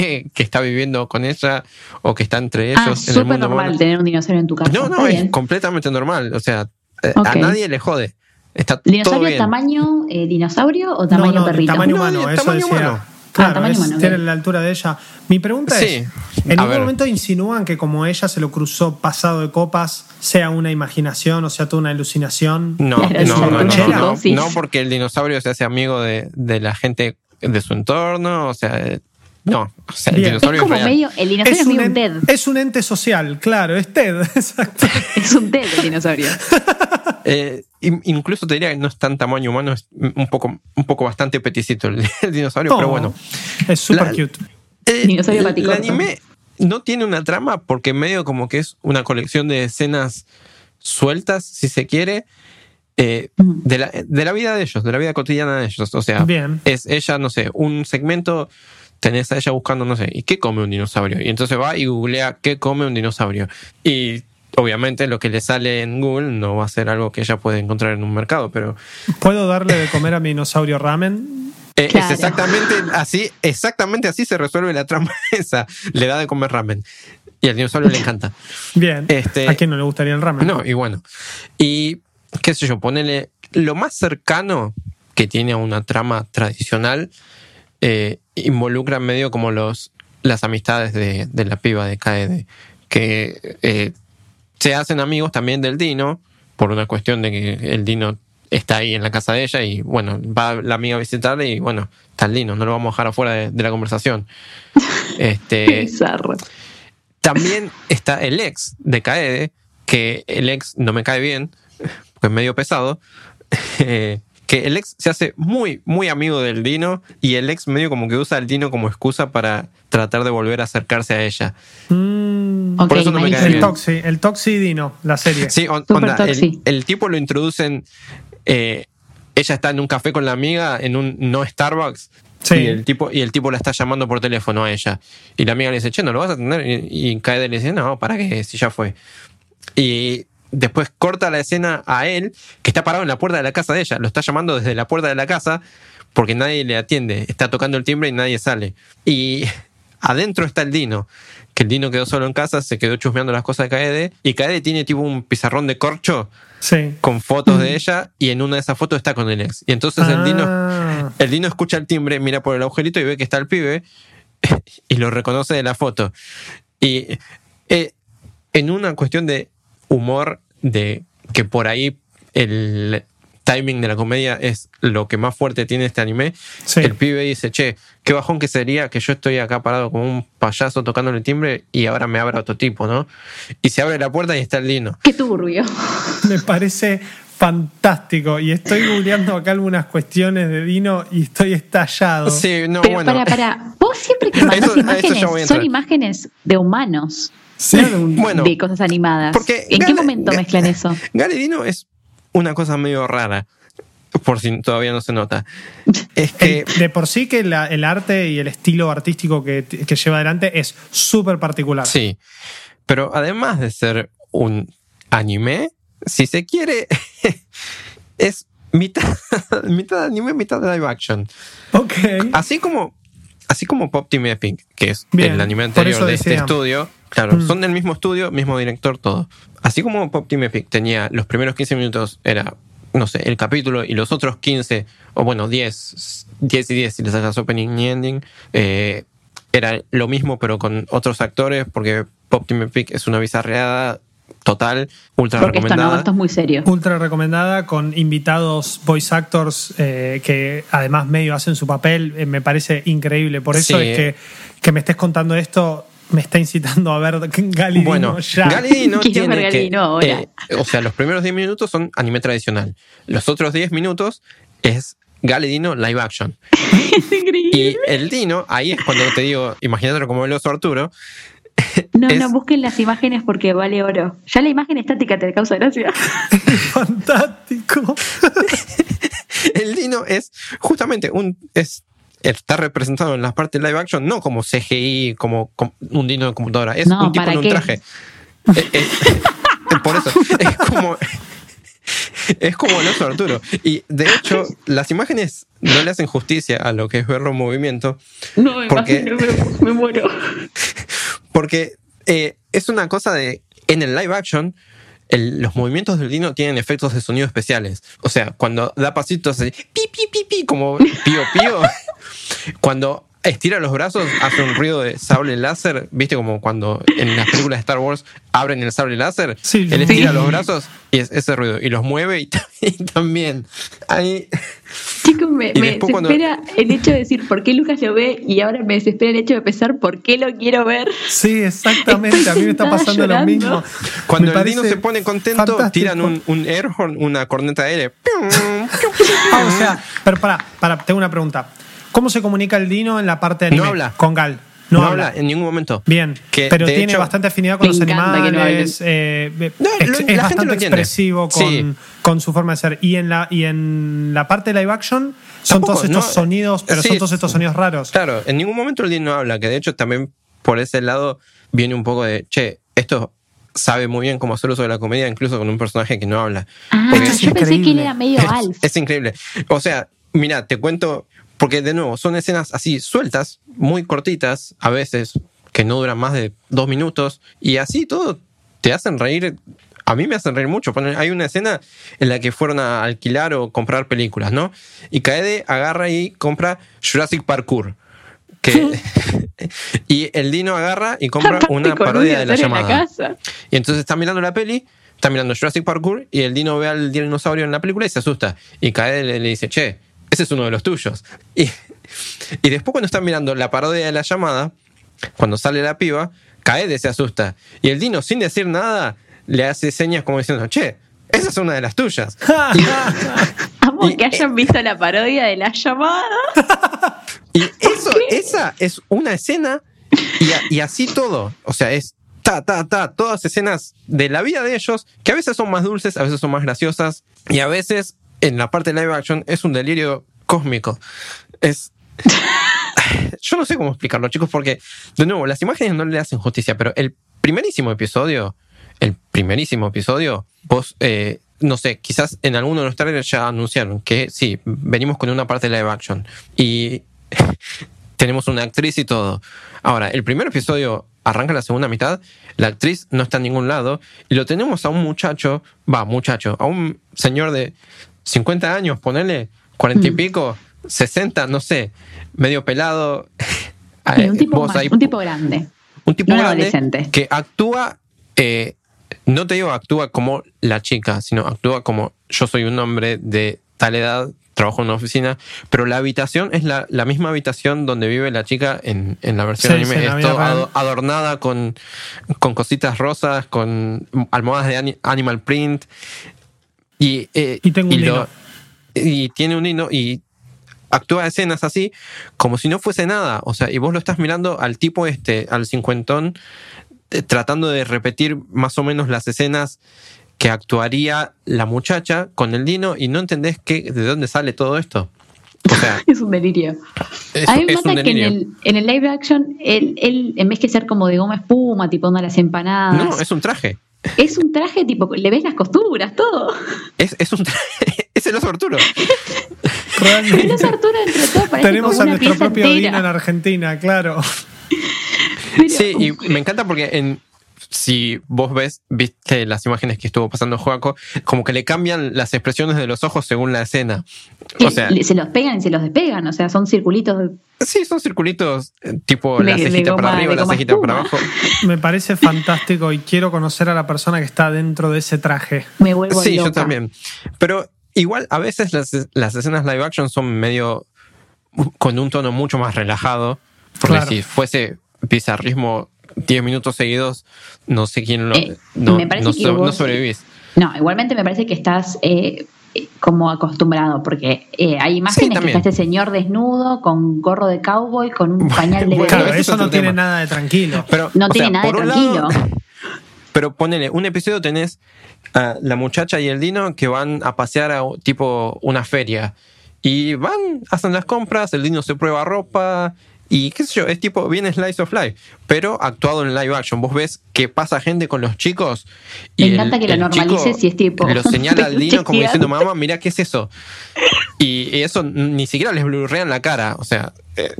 que, que está viviendo con ella o que está entre ellos Ah, en el súper mundo normal tener un dinosaurio en tu casa. No, no, es bien. completamente normal. O sea, eh, a nadie le jode. Está todo ¿Dinosaurio bien. tamaño eh, dinosaurio o tamaño no, no, perrito? tamaño No, humano, eso tamaño decía. humano. Claro, tamaño es- humano, tiene la altura de ella. Mi pregunta Sí. es, ¿en A ningún ver. momento insinúan que como ella se lo cruzó pasado de copas, sea una imaginación o sea toda una alucinación? No, Claro, no, no, no, no, porque el dinosaurio se hace amigo de, de la gente de su entorno, o sea, no, o sea, el dinosaurio es, como real. medio. El dinosaurio es, medio un TED. es un ente social, claro, es TED, exacto. Es un TED el dinosaurio. Eh, in- incluso te diría que no es tan tamaño humano, es un poco, un poco bastante peticito el, el dinosaurio, pero Oh, bueno. Es súper cute. Eh, Dinosaurio el, paticorto. anime no tiene una trama porque medio como que es una colección de escenas sueltas, si se quiere, eh, de, la, de la vida de ellos, de la vida cotidiana de ellos. O sea, Bien. es ella, no sé, un segmento, tenés a ella buscando, no sé, ¿y qué come un dinosaurio? Y entonces va y googlea qué come un dinosaurio. Y obviamente lo que le sale en Google no va a ser algo que ella puede encontrar en un mercado, pero ¿Puedo darle de comer a mi dinosaurio ramen? eh, Claro. es exactamente así, exactamente así se resuelve la trama esa. Le da de comer ramen. Y al dinosaurio le encanta. Bien. Este- ¿A quién no le gustaría el ramen? No, y bueno. Y qué sé yo, ponele lo más cercano que tiene a una trama tradicional eh, involucra medio como los las amistades de, de la piba de Kaede, que eh, se hacen amigos también del Dino, por una cuestión de que el Dino está ahí en la casa de ella y bueno, va la amiga a visitarle y bueno, está el Dino, no lo vamos a dejar afuera de, de la conversación. Este, Bizarro. también está el ex de Kaede, que el ex no me cae bien, porque es medio pesado. eh, que el ex se hace muy, muy amigo del Dino y el ex medio como que usa al Dino como excusa para tratar de volver a acercarse a ella. Mm, Por eso no me cae el. Toxi, el Toxi Dino, la serie. Sí, on- onda, el, el tipo lo introducen, eh, ella está en un café con la amiga, en un no Starbucks, Sí. y, el tipo, y el tipo la está llamando por teléfono a ella. Y la amiga le dice, che, ¿no lo vas a atender? Y, y Kaede le dice, no, ¿para qué? Si ya fue. Y después corta la escena a él, que está parado en la puerta de la casa de ella. Lo está llamando desde la puerta de la casa porque nadie le atiende. Está tocando el timbre y nadie sale. Y adentro está el Dino, que el Dino quedó solo en casa, se quedó chusmeando las cosas de Kaede. Y Kaede tiene tipo un pizarrón de corcho Sí. con fotos de ella y en una de esas fotos está con el ex. Y entonces el Dino Ah, el Dino escucha el timbre, mira por el agujerito y ve que está el pibe y lo reconoce de la foto. Y eh, en una cuestión de humor, de que por ahí el timing de la comedia es lo que más fuerte tiene este anime, Sí. el pibe dice, che, qué bajón que sería que yo estoy acá parado como un payaso tocando el timbre y ahora me abra otro tipo, ¿no? Y se abre la puerta y está el Dino. Qué turbio. me parece fantástico. Y estoy googleando acá algunas cuestiones de Dino y estoy estallado. Sí, no, Pero bueno. para, para, vos siempre que eso imágenes, son imágenes de humanos, Sí. no de, un- Bueno, de cosas animadas. porque ¿En qué momento mezclan eso? Galedino es una cosa medio rara, por si todavía no se nota. Es que El- de por sí que la- el arte y el estilo artístico que, que lleva adelante es súper particular. Sí, pero además de ser un anime, si se quiere, es mitad, mitad anime, mitad live action. Ok. Así como, así como Pop Team Epic, que es Bien, el anime anterior de este estudio. Claro, Mm. son del mismo estudio, mismo director, todo. Así como Pop Team Epic tenía los primeros 15 minutos, era, no sé, el capítulo, y los otros 15, o bueno, 10, 10 y 10 si le sacas opening y ending, eh, era lo mismo pero con otros actores, porque Pop Team Epic es una bizarreada total, ultra Porque esto recomendada. no, esto es muy serio. Ultra recomendada con invitados voice actors eh, que además medio hacen su papel. eh, me parece increíble. Por eso Sí. es que, que me estés contando esto me está incitando a ver Galidino Bueno, ya. Galidino Quiero tiene ver que, ahora. eh, o sea, los primeros 10 minutos son anime tradicional. Los otros 10 minutos es Galidino live action. Es increíble. Y el Dino, ahí es cuando te digo, imagínatelo como el oso Arturo. No, es- no busquen las imágenes porque vale oro. Ya la imagen estática te causa gracia. Fantástico. El Dino es justamente un. Es, está representado en las partes live action, no como CGI, como, como un Dino de computadora. Es No, un tipo ¿para en un qué? traje. Es- es- por eso, es como. Es como el oso Arturo. Y de hecho, las imágenes no le hacen justicia a lo que es verlo en movimiento. No, me Porque- imagino, me, me muero. Porque eh, es una cosa de. En el live action, el- los movimientos del Dino tienen efectos de sonido especiales. O sea, cuando da pasitos así, pi, pi, pi, pi, como pío, pío. cuando estira los brazos, hace un ruido de sable láser. ¿Viste? Como cuando en las películas de Star Wars abren el sable láser. Sí, Él sí. estira los brazos y es ese ruido. Y los mueve y, también. Ahí. Chicos, me, Y me después cuando- desespera el hecho de decir por qué Lucas lo ve y ahora me desespera el hecho de pensar por qué lo quiero ver. Sí, exactamente. A mí me está pasando lo mismo. Cuando Me el Dino se pone contento, fantástico. tiran un, un air horn, una corneta aérea. Ah, o sea, pero para, para, tengo una pregunta. ¿Cómo se comunica el Dino en la parte de No anime? habla. Con Gal. No, No, habla habla. en ningún momento. Bien, Que, pero tiene hecho, bastante afinidad con los que no animales. eh, No, lo- la es gente lo bastante expresivo con, Sí. con su forma de ser. Y en la, y en la parte de live action son Tampoco, todos estos no, sonidos, pero sí, son todos estos sonidos raros. Claro, en ningún momento el Dino habla, que de hecho también por ese lado viene un poco de, che, esto sabe muy bien cómo hacer uso de la comedia, incluso con un personaje que no habla. Ah, yo es pensé que él era medio Es, Alf. es increíble. O sea, mira, te cuento, porque de nuevo, son escenas así sueltas, muy cortitas, a veces, que no duran más de dos minutos, y así todo te hacen reír. A mí me hacen reír mucho. Hay una escena en la que fueron a alquilar o comprar películas, ¿no? Y Kaede agarra y compra Jurassic Parkour. Que, y el Dino agarra y compra una parodia de la llamada. Y entonces está mirando la peli, está mirando Jurassic Parkour y el Dino ve al dinosaurio en la película y se asusta. Y Kaede le, le dice, che, ese es uno de los tuyos. Y, y después cuando están mirando la parodia de la llamada, cuando sale la piba, Kaede se asusta. Y el Dino, sin decir nada, le hace señas como diciendo, che, esa es una de las tuyas. Amo Y- que hayan visto la parodia de la llamada. Y eso, esa es una escena y, a- y así todo. O sea, es ta, ta, ta, todas escenas de la vida de ellos que a veces son más dulces, a veces son más graciosas y a veces en la parte de live action es un delirio cósmico. Es. Yo no sé cómo explicarlo, chicos, porque, de nuevo, las imágenes no le hacen justicia, pero el primerísimo episodio, el primerísimo episodio, vos, eh, no sé, quizás en alguno de los trailers ya anunciaron que sí, venimos con una parte de live action. Y tenemos una actriz y todo. Ahora, el primer episodio arranca la segunda mitad, la actriz no está en ningún lado y lo tenemos a un muchacho, va, muchacho, a un señor de 50 años, ponele 40 y Mm. pico, 60, no sé, medio pelado. Sí, Eh, un, tipo más- ahí- un tipo grande. un tipo no grande adolescente. que actúa, eh, no te digo actúa como la chica, sino actúa como yo soy un hombre de tal edad, trabajo en una oficina, pero la habitación es la, la misma habitación donde vive la chica en, en la versión Sí, sí, anime. la es todo ado- adornada con, con cositas rosas, con almohadas de ani- animal print. Y, eh, Y tengo un lo- hilo. Y tiene un hilo y actúa escenas así como si no fuese nada. O sea, y vos lo estás mirando al tipo este, al cincuentón, eh, tratando de repetir más o menos las escenas que actuaría la muchacha con el Dino y no entendés qué, de dónde sale todo esto. O sea, Es un delirio. es, A mí me que en el, en el live action, él, él, en vez que ser como de goma espuma, tipo onda las empanadas, No, es un traje. es un traje tipo, le ves las costuras, todo. Es, es un traje. Es el oso Arturo. Realmente. Pero Arturo entre todo parece Tenemos como a una nuestro pieza propio entera. Dino en Argentina, claro. Pero- Sí, y me encanta porque en, si vos ves, viste las imágenes que estuvo pasando Joaco, como que le cambian las expresiones de los ojos según la escena. O sea, se los pegan y se los despegan, o sea, son circulitos. de- sí, son circulitos tipo la De- de cejita para arriba, la cejita para abajo. Me parece fantástico y quiero conocer a la persona que está dentro de ese traje. Me vuelvo Sí, loca. yo también. Pero igual a veces las, las escenas live action son medio con un tono mucho más relajado. Porque Claro. si fuese bizarrismo 10 minutos seguidos, no sé quién lo. Eh, no, me parece no que so- vos- no sobrevivís. No, igualmente me parece que estás eh, como acostumbrado, porque eh, hay imágenes que está este señor desnudo con gorro de cowboy, con un pañal de Bueno, bebé. Claro, eso no tiene tema. nada de tranquilo. Pero, No tiene sea, nada de tranquilo. lado- pero ponele, un episodio tenés la muchacha y el Dino que van a pasear a tipo una feria. Y van, hacen las compras, el Dino se prueba ropa. Y qué sé yo, es tipo bien Slice of Life, pero actuado en live action. Vos ves que pasa gente con los chicos. Me el- encanta que lo el normalices y es tipo, Lo señala al Dino como diciendo, mamá, mira qué es eso. Y eso ni siquiera les blurrean la cara. O sea, eh,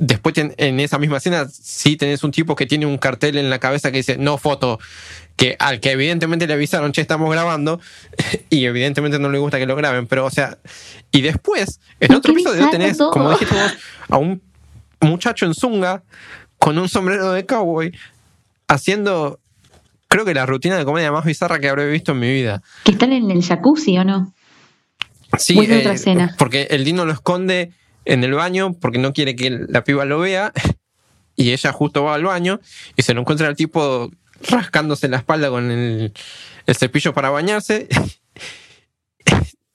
después ten- en esa misma escena sí tenés un tipo que tiene un cartel en la cabeza que dice no foto, que al que evidentemente le avisaron, che, estamos grabando, y evidentemente no le gusta que lo graben, pero o sea, y después, en otro episodio tenés, todo. como dijiste vos, a un muchacho en zunga con un sombrero de cowboy haciendo, creo que la rutina de comedia más bizarra que habré visto en mi vida. Que están en el jacuzzi o no. Sí, otra escena. porque el Dino lo esconde en el baño porque no quiere que la piba lo vea y ella justo va al baño y se lo encuentra al tipo rascándose la espalda con el, el cepillo para bañarse.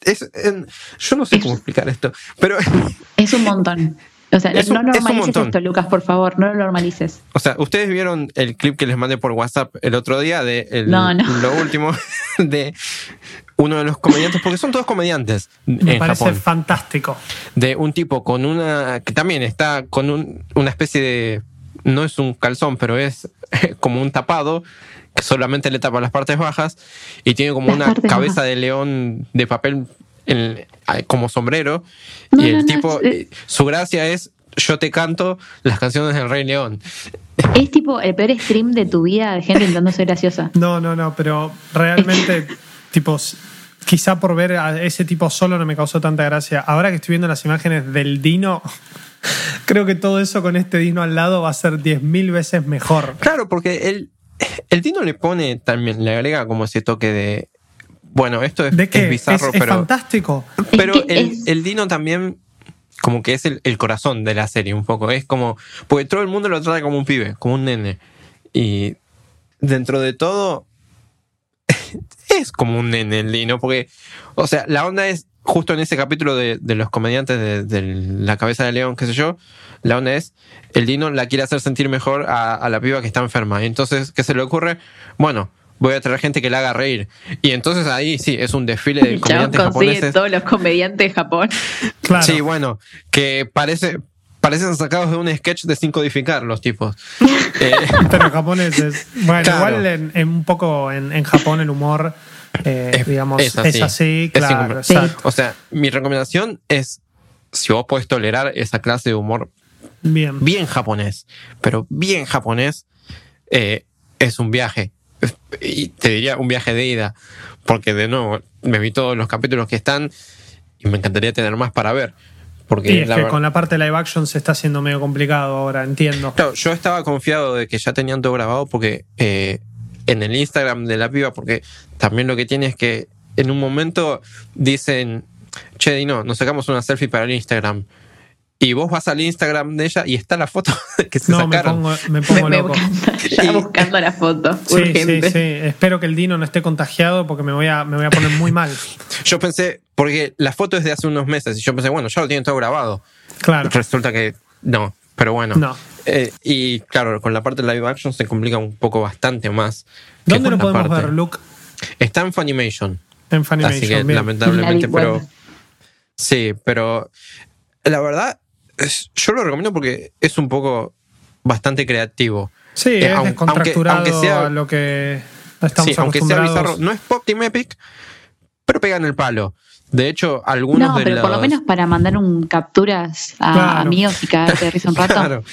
Es, en- yo no sé cómo explicar esto, pero Es un montón. O sea, Es un- no es un normalices montón. esto, Lucas, por favor, no lo normalices. o sea, ustedes vieron el clip que les mandé por WhatsApp el otro día de el- No, no. lo último de uno de los comediantes, porque son todos comediantes Me en parece Japón. fantástico. de un tipo con una que también está con un- una especie de no es un calzón pero es como un tapado que solamente le tapa las partes bajas y tiene como Las una cabeza bajas. de león de papel en- como sombrero No, y el no, no, tipo es- eh. su gracia es yo te canto las canciones del Rey León Es tipo el peor stream de tu vida de gente intentando ser graciosa. No, no, no, pero realmente, tipo, quizá por ver a ese tipo solo no me causó tanta gracia. Ahora que estoy viendo las imágenes del Dino, creo que todo eso con este Dino al lado va a ser 10.000 veces mejor. claro porque él el Dino le pone también le agrega como ese toque de bueno esto es, ¿De qué? es bizarro es, es pero fantástico. Pero el, el Dino también, como que es el, el corazón de la serie, un poco. Es como. Porque todo el mundo lo trata como un pibe, como un nene. Y dentro de todo. Es como un nene el Dino, porque. O sea, la onda es. Justo en ese capítulo de, de los comediantes de, de La cabeza de león, qué sé yo, la onda es, el Dino la quiere hacer sentir mejor a, a la piba que está enferma. Y entonces, ¿qué se le ocurre? Bueno, voy a traer gente que la haga reír. Y entonces ahí sí, es un desfile de comediantes consigue japoneses. todos los comediantes de Japón. Claro. Sí, bueno, que parece, parecen sacados de un sketch de sin codificar los tipos. Eh, Pero japoneses. Bueno, Claro. igual en, en un poco en, en Japón el humor, eh, Es- digamos, es es así. Es claro. o sea, mi recomendación es, si vos podés tolerar esa clase de humor Bien. bien japonés, pero bien japonés, eh, es un viaje. Y te diría un viaje de ida, porque de nuevo, me vi todos los capítulos que están y me encantaría tener más para ver. Porque Y es la que con la parte live action se está haciendo medio complicado ahora, entiendo. Claro, yo estaba confiado de que ya tenían todo grabado porque eh, en el Instagram de la piba, porque también lo que tiene es que en un momento dicen, che, Dino, nos sacamos una selfie para el Instagram. Y vos vas al Instagram de ella y está la foto que se No, me sacaron. pongo, me pongo Me loco. Ya buscando la foto. Sí, urgente. sí, sí. Espero que el Dino no esté contagiado porque me voy a, me voy a poner muy mal. Yo pensé, porque la foto es de hace unos meses, y yo pensé, bueno, ya lo tienen todo grabado. Claro. Resulta que no, pero bueno. No. Eh, y claro, con la parte de live action se complica un poco bastante más. ¿Dónde lo podemos parte- ver, Luke? Está en Funimation. En Funimation. Así que bien. lamentablemente, En la pero sí, pero la verdad, es- yo lo recomiendo porque es un poco bastante creativo. Sí, Eh, es aun- descontracturado aunque- aunque sea- a lo que estamos sí, aunque sea bizarro, no es Pop Team Epic, pero pegan el palo. De hecho, algunos No, de pero por lo los- menos para mandar un capturas a Claro. amigos y cagarte de risa un rato. Claro.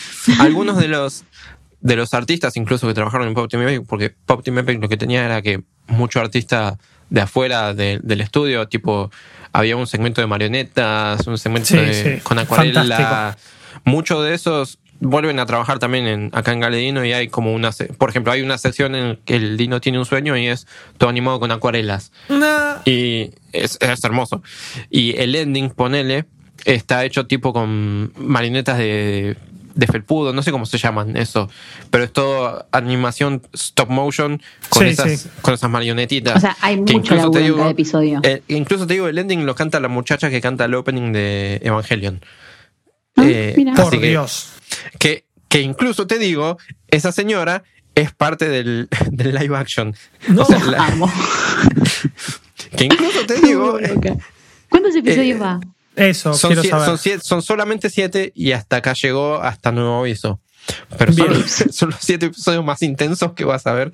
Algunos de los de los artistas incluso que trabajaron en Pop Team Epic, porque Pop Team Epic lo que tenía era que mucho artista de afuera de- del estudio, tipo, había un segmento de marionetas, un segmento Sí, de- sí. con acuarela. Fantástico. Muchos de esos vuelven a trabajar también en, acá en Galedino y hay como una, por ejemplo, hay una sección en que el Dino tiene un sueño y es todo animado con acuarelas. Nah. Y es, es hermoso. Y el ending, ponele, está hecho tipo con marionetas de, de felpudo, no sé cómo se llaman eso, pero es todo animación stop motion con, Sí, esas, sí. con esas marionetitas. O sea, hay mucho incluso te laburo en digo, cada episodio. eh, incluso te digo, el ending lo canta la muchacha que canta el opening de Evangelion. Ah, Eh, Por que- Dios. Que, que incluso te digo, esa señora es parte del, del live action. No. O sea, la- Amo. que incluso te digo, ¿Cuántos episodios eh, va? Eso, son, quiero saber. son, siete- son solamente siete y hasta acá llegó hasta nuevo aviso. Pero son los siete episodios más intensos que vas a ver.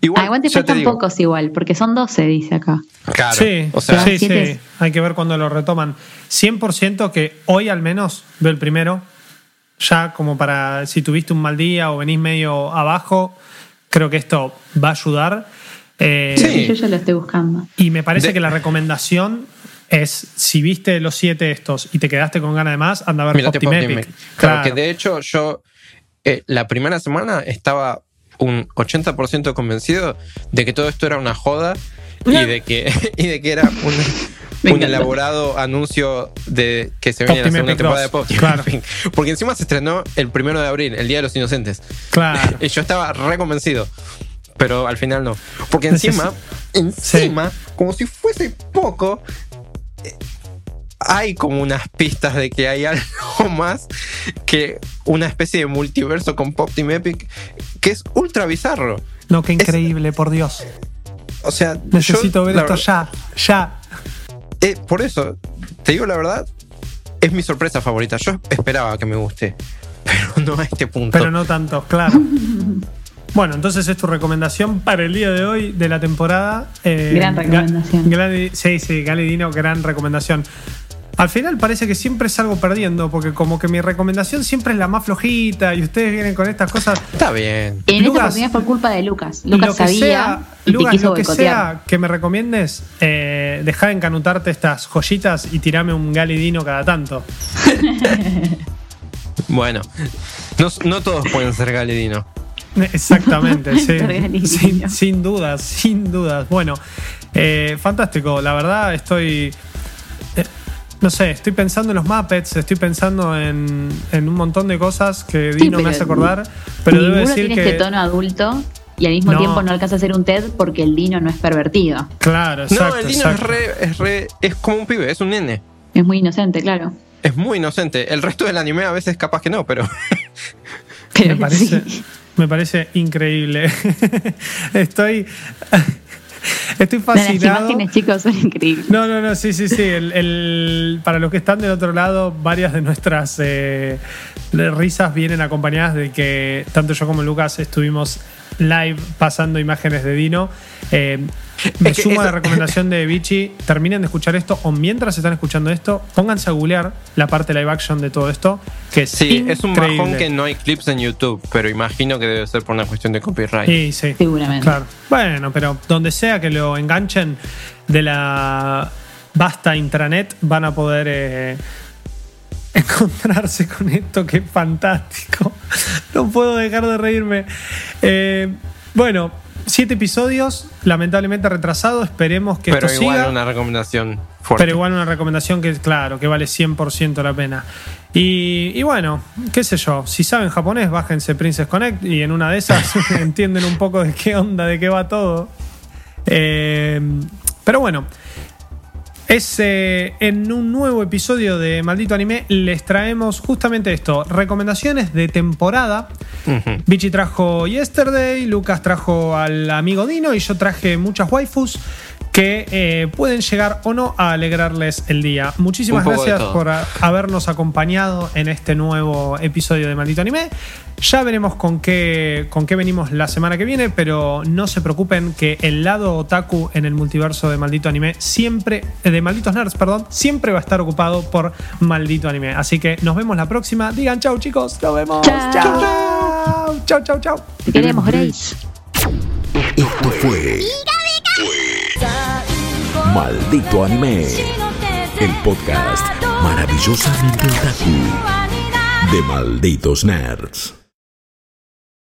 Igual, Aguante faltan pocos igual, porque son 12, dice acá. Claro, Sí, o sea, sí, sí. Hay que ver cuando lo retoman. 100% que hoy al menos veo el primero. Ya como para si tuviste un mal día o venís medio abajo, creo que esto va a ayudar. Eh, Sí. Yo ya lo estoy buscando. Y me parece De- que la recomendación es, si viste los siete estos y te quedaste con ganas de más, anda a ver Mírate Pop Team Pop Team Epic. Epic. Claro, Claro. que de hecho yo eh, la primera semana estaba un 80% convencido de que todo esto era una joda y de que, y de que era un, elaborado anuncio de que se venía la segunda temporada 2, de Pop claro. Porque encima se estrenó el primero de abril, el Día de los Inocentes. Claro. Y yo estaba reconvencido. Pero al final no. Porque encima, encima, como si fuese poco, hay como unas pistas de que hay algo más que una especie de multiverso con Pop Team Epic que es ultra bizarro. No, qué increíble, por Dios. O sea, Necesito yo, ver esto verdad- ya, ya. eh, por eso, te digo la verdad, es mi sorpresa favorita. Yo esperaba que me guste, pero no a este punto. Pero no tanto, claro. Bueno, entonces es tu recomendación para el día de hoy de la temporada. Eh, Gran recomendación. Gali- sí, sí, Galidino, gran recomendación. Al final parece que siempre salgo perdiendo, porque como que mi recomendación siempre es la más flojita y ustedes vienen con estas cosas. Está bien. En Lucas, esta oportunidad fue culpa de Lucas. Lucas lo que sabía sea, y Lucas, te quiso lo que boicotear. sea que me recomiendes, eh, deja de encanutarte estas joyitas y tirame un Galidino cada tanto. Bueno, no, no todos pueden ser Galedino. Exactamente, sí. Sin, sin dudas, sin dudas. Bueno, eh, fantástico. La verdad, estoy. No sé, estoy pensando en los Muppets, estoy pensando en, en un montón de cosas que Sí, Dino me hace acordar. Pero debo Ninguno decir tiene que. este tono adulto y al mismo No. tiempo no alcanza a ser un TED porque el Dino no es pervertido. Claro, exacto. no, el Dino es re, es re. Es como un pibe, es un nene. Es muy inocente, claro. Es muy inocente. El resto del anime a veces capaz que no, pero. Pero Me parece, sí. me parece increíble. estoy. Estoy No, Las fascinado. imágenes, chicos, son increíbles. No, no, no, sí, sí, sí. El, el- para los que están del otro lado, varias de nuestras eh, risas vienen acompañadas de que tanto yo como Lucas estuvimos live pasando imágenes de Dino. Eh, me Es que sumo a la recomendación de Vichy. Terminen de escuchar esto o mientras están escuchando esto, pónganse a googlear la parte live action de todo esto. Que es Sí, es un bajón que no hay clips en YouTube, pero imagino que debe ser por una cuestión de copyright. Sí, sí. Seguramente. Claro. Bueno, pero donde sea que lo enganchen de la vasta intranet van a poder eh, encontrarse con esto que es fantástico. No puedo dejar de reírme. Eh, bueno, siete episodios, lamentablemente retrasado. Esperemos que Pero esto igual siga. una recomendación fuerte. Pero igual una recomendación que, claro, que vale 100% la pena. Y, y bueno, qué sé yo, si saben japonés, bájense Princess Connect y en una de esas entienden un poco de qué onda, de qué va todo. Eh, pero bueno, es, eh, en un nuevo episodio de Maldito Anime les traemos justamente esto, recomendaciones de temporada. Ujú. Bichi trajo Yesterday, Lucas trajo al amigo Dino y yo traje muchas waifus que eh, pueden llegar o no a alegrarles el día. Muchísimas gracias por a- habernos acompañado en este nuevo episodio de Maldito Anime. Ya veremos con qué, con qué venimos la semana que viene, pero no se preocupen que el lado otaku en el multiverso de Maldito Anime siempre, eh, de Malditos Nerds, perdón, siempre va a estar ocupado por Maldito Anime. Así que nos vemos la próxima. Digan chau chicos, nos vemos. Chau. chau. Chau, chau, chau, chau. Te queremos, Grace. Esto fue Maldito Anime, el podcast maravillosamente otaku de Malditos Nerds.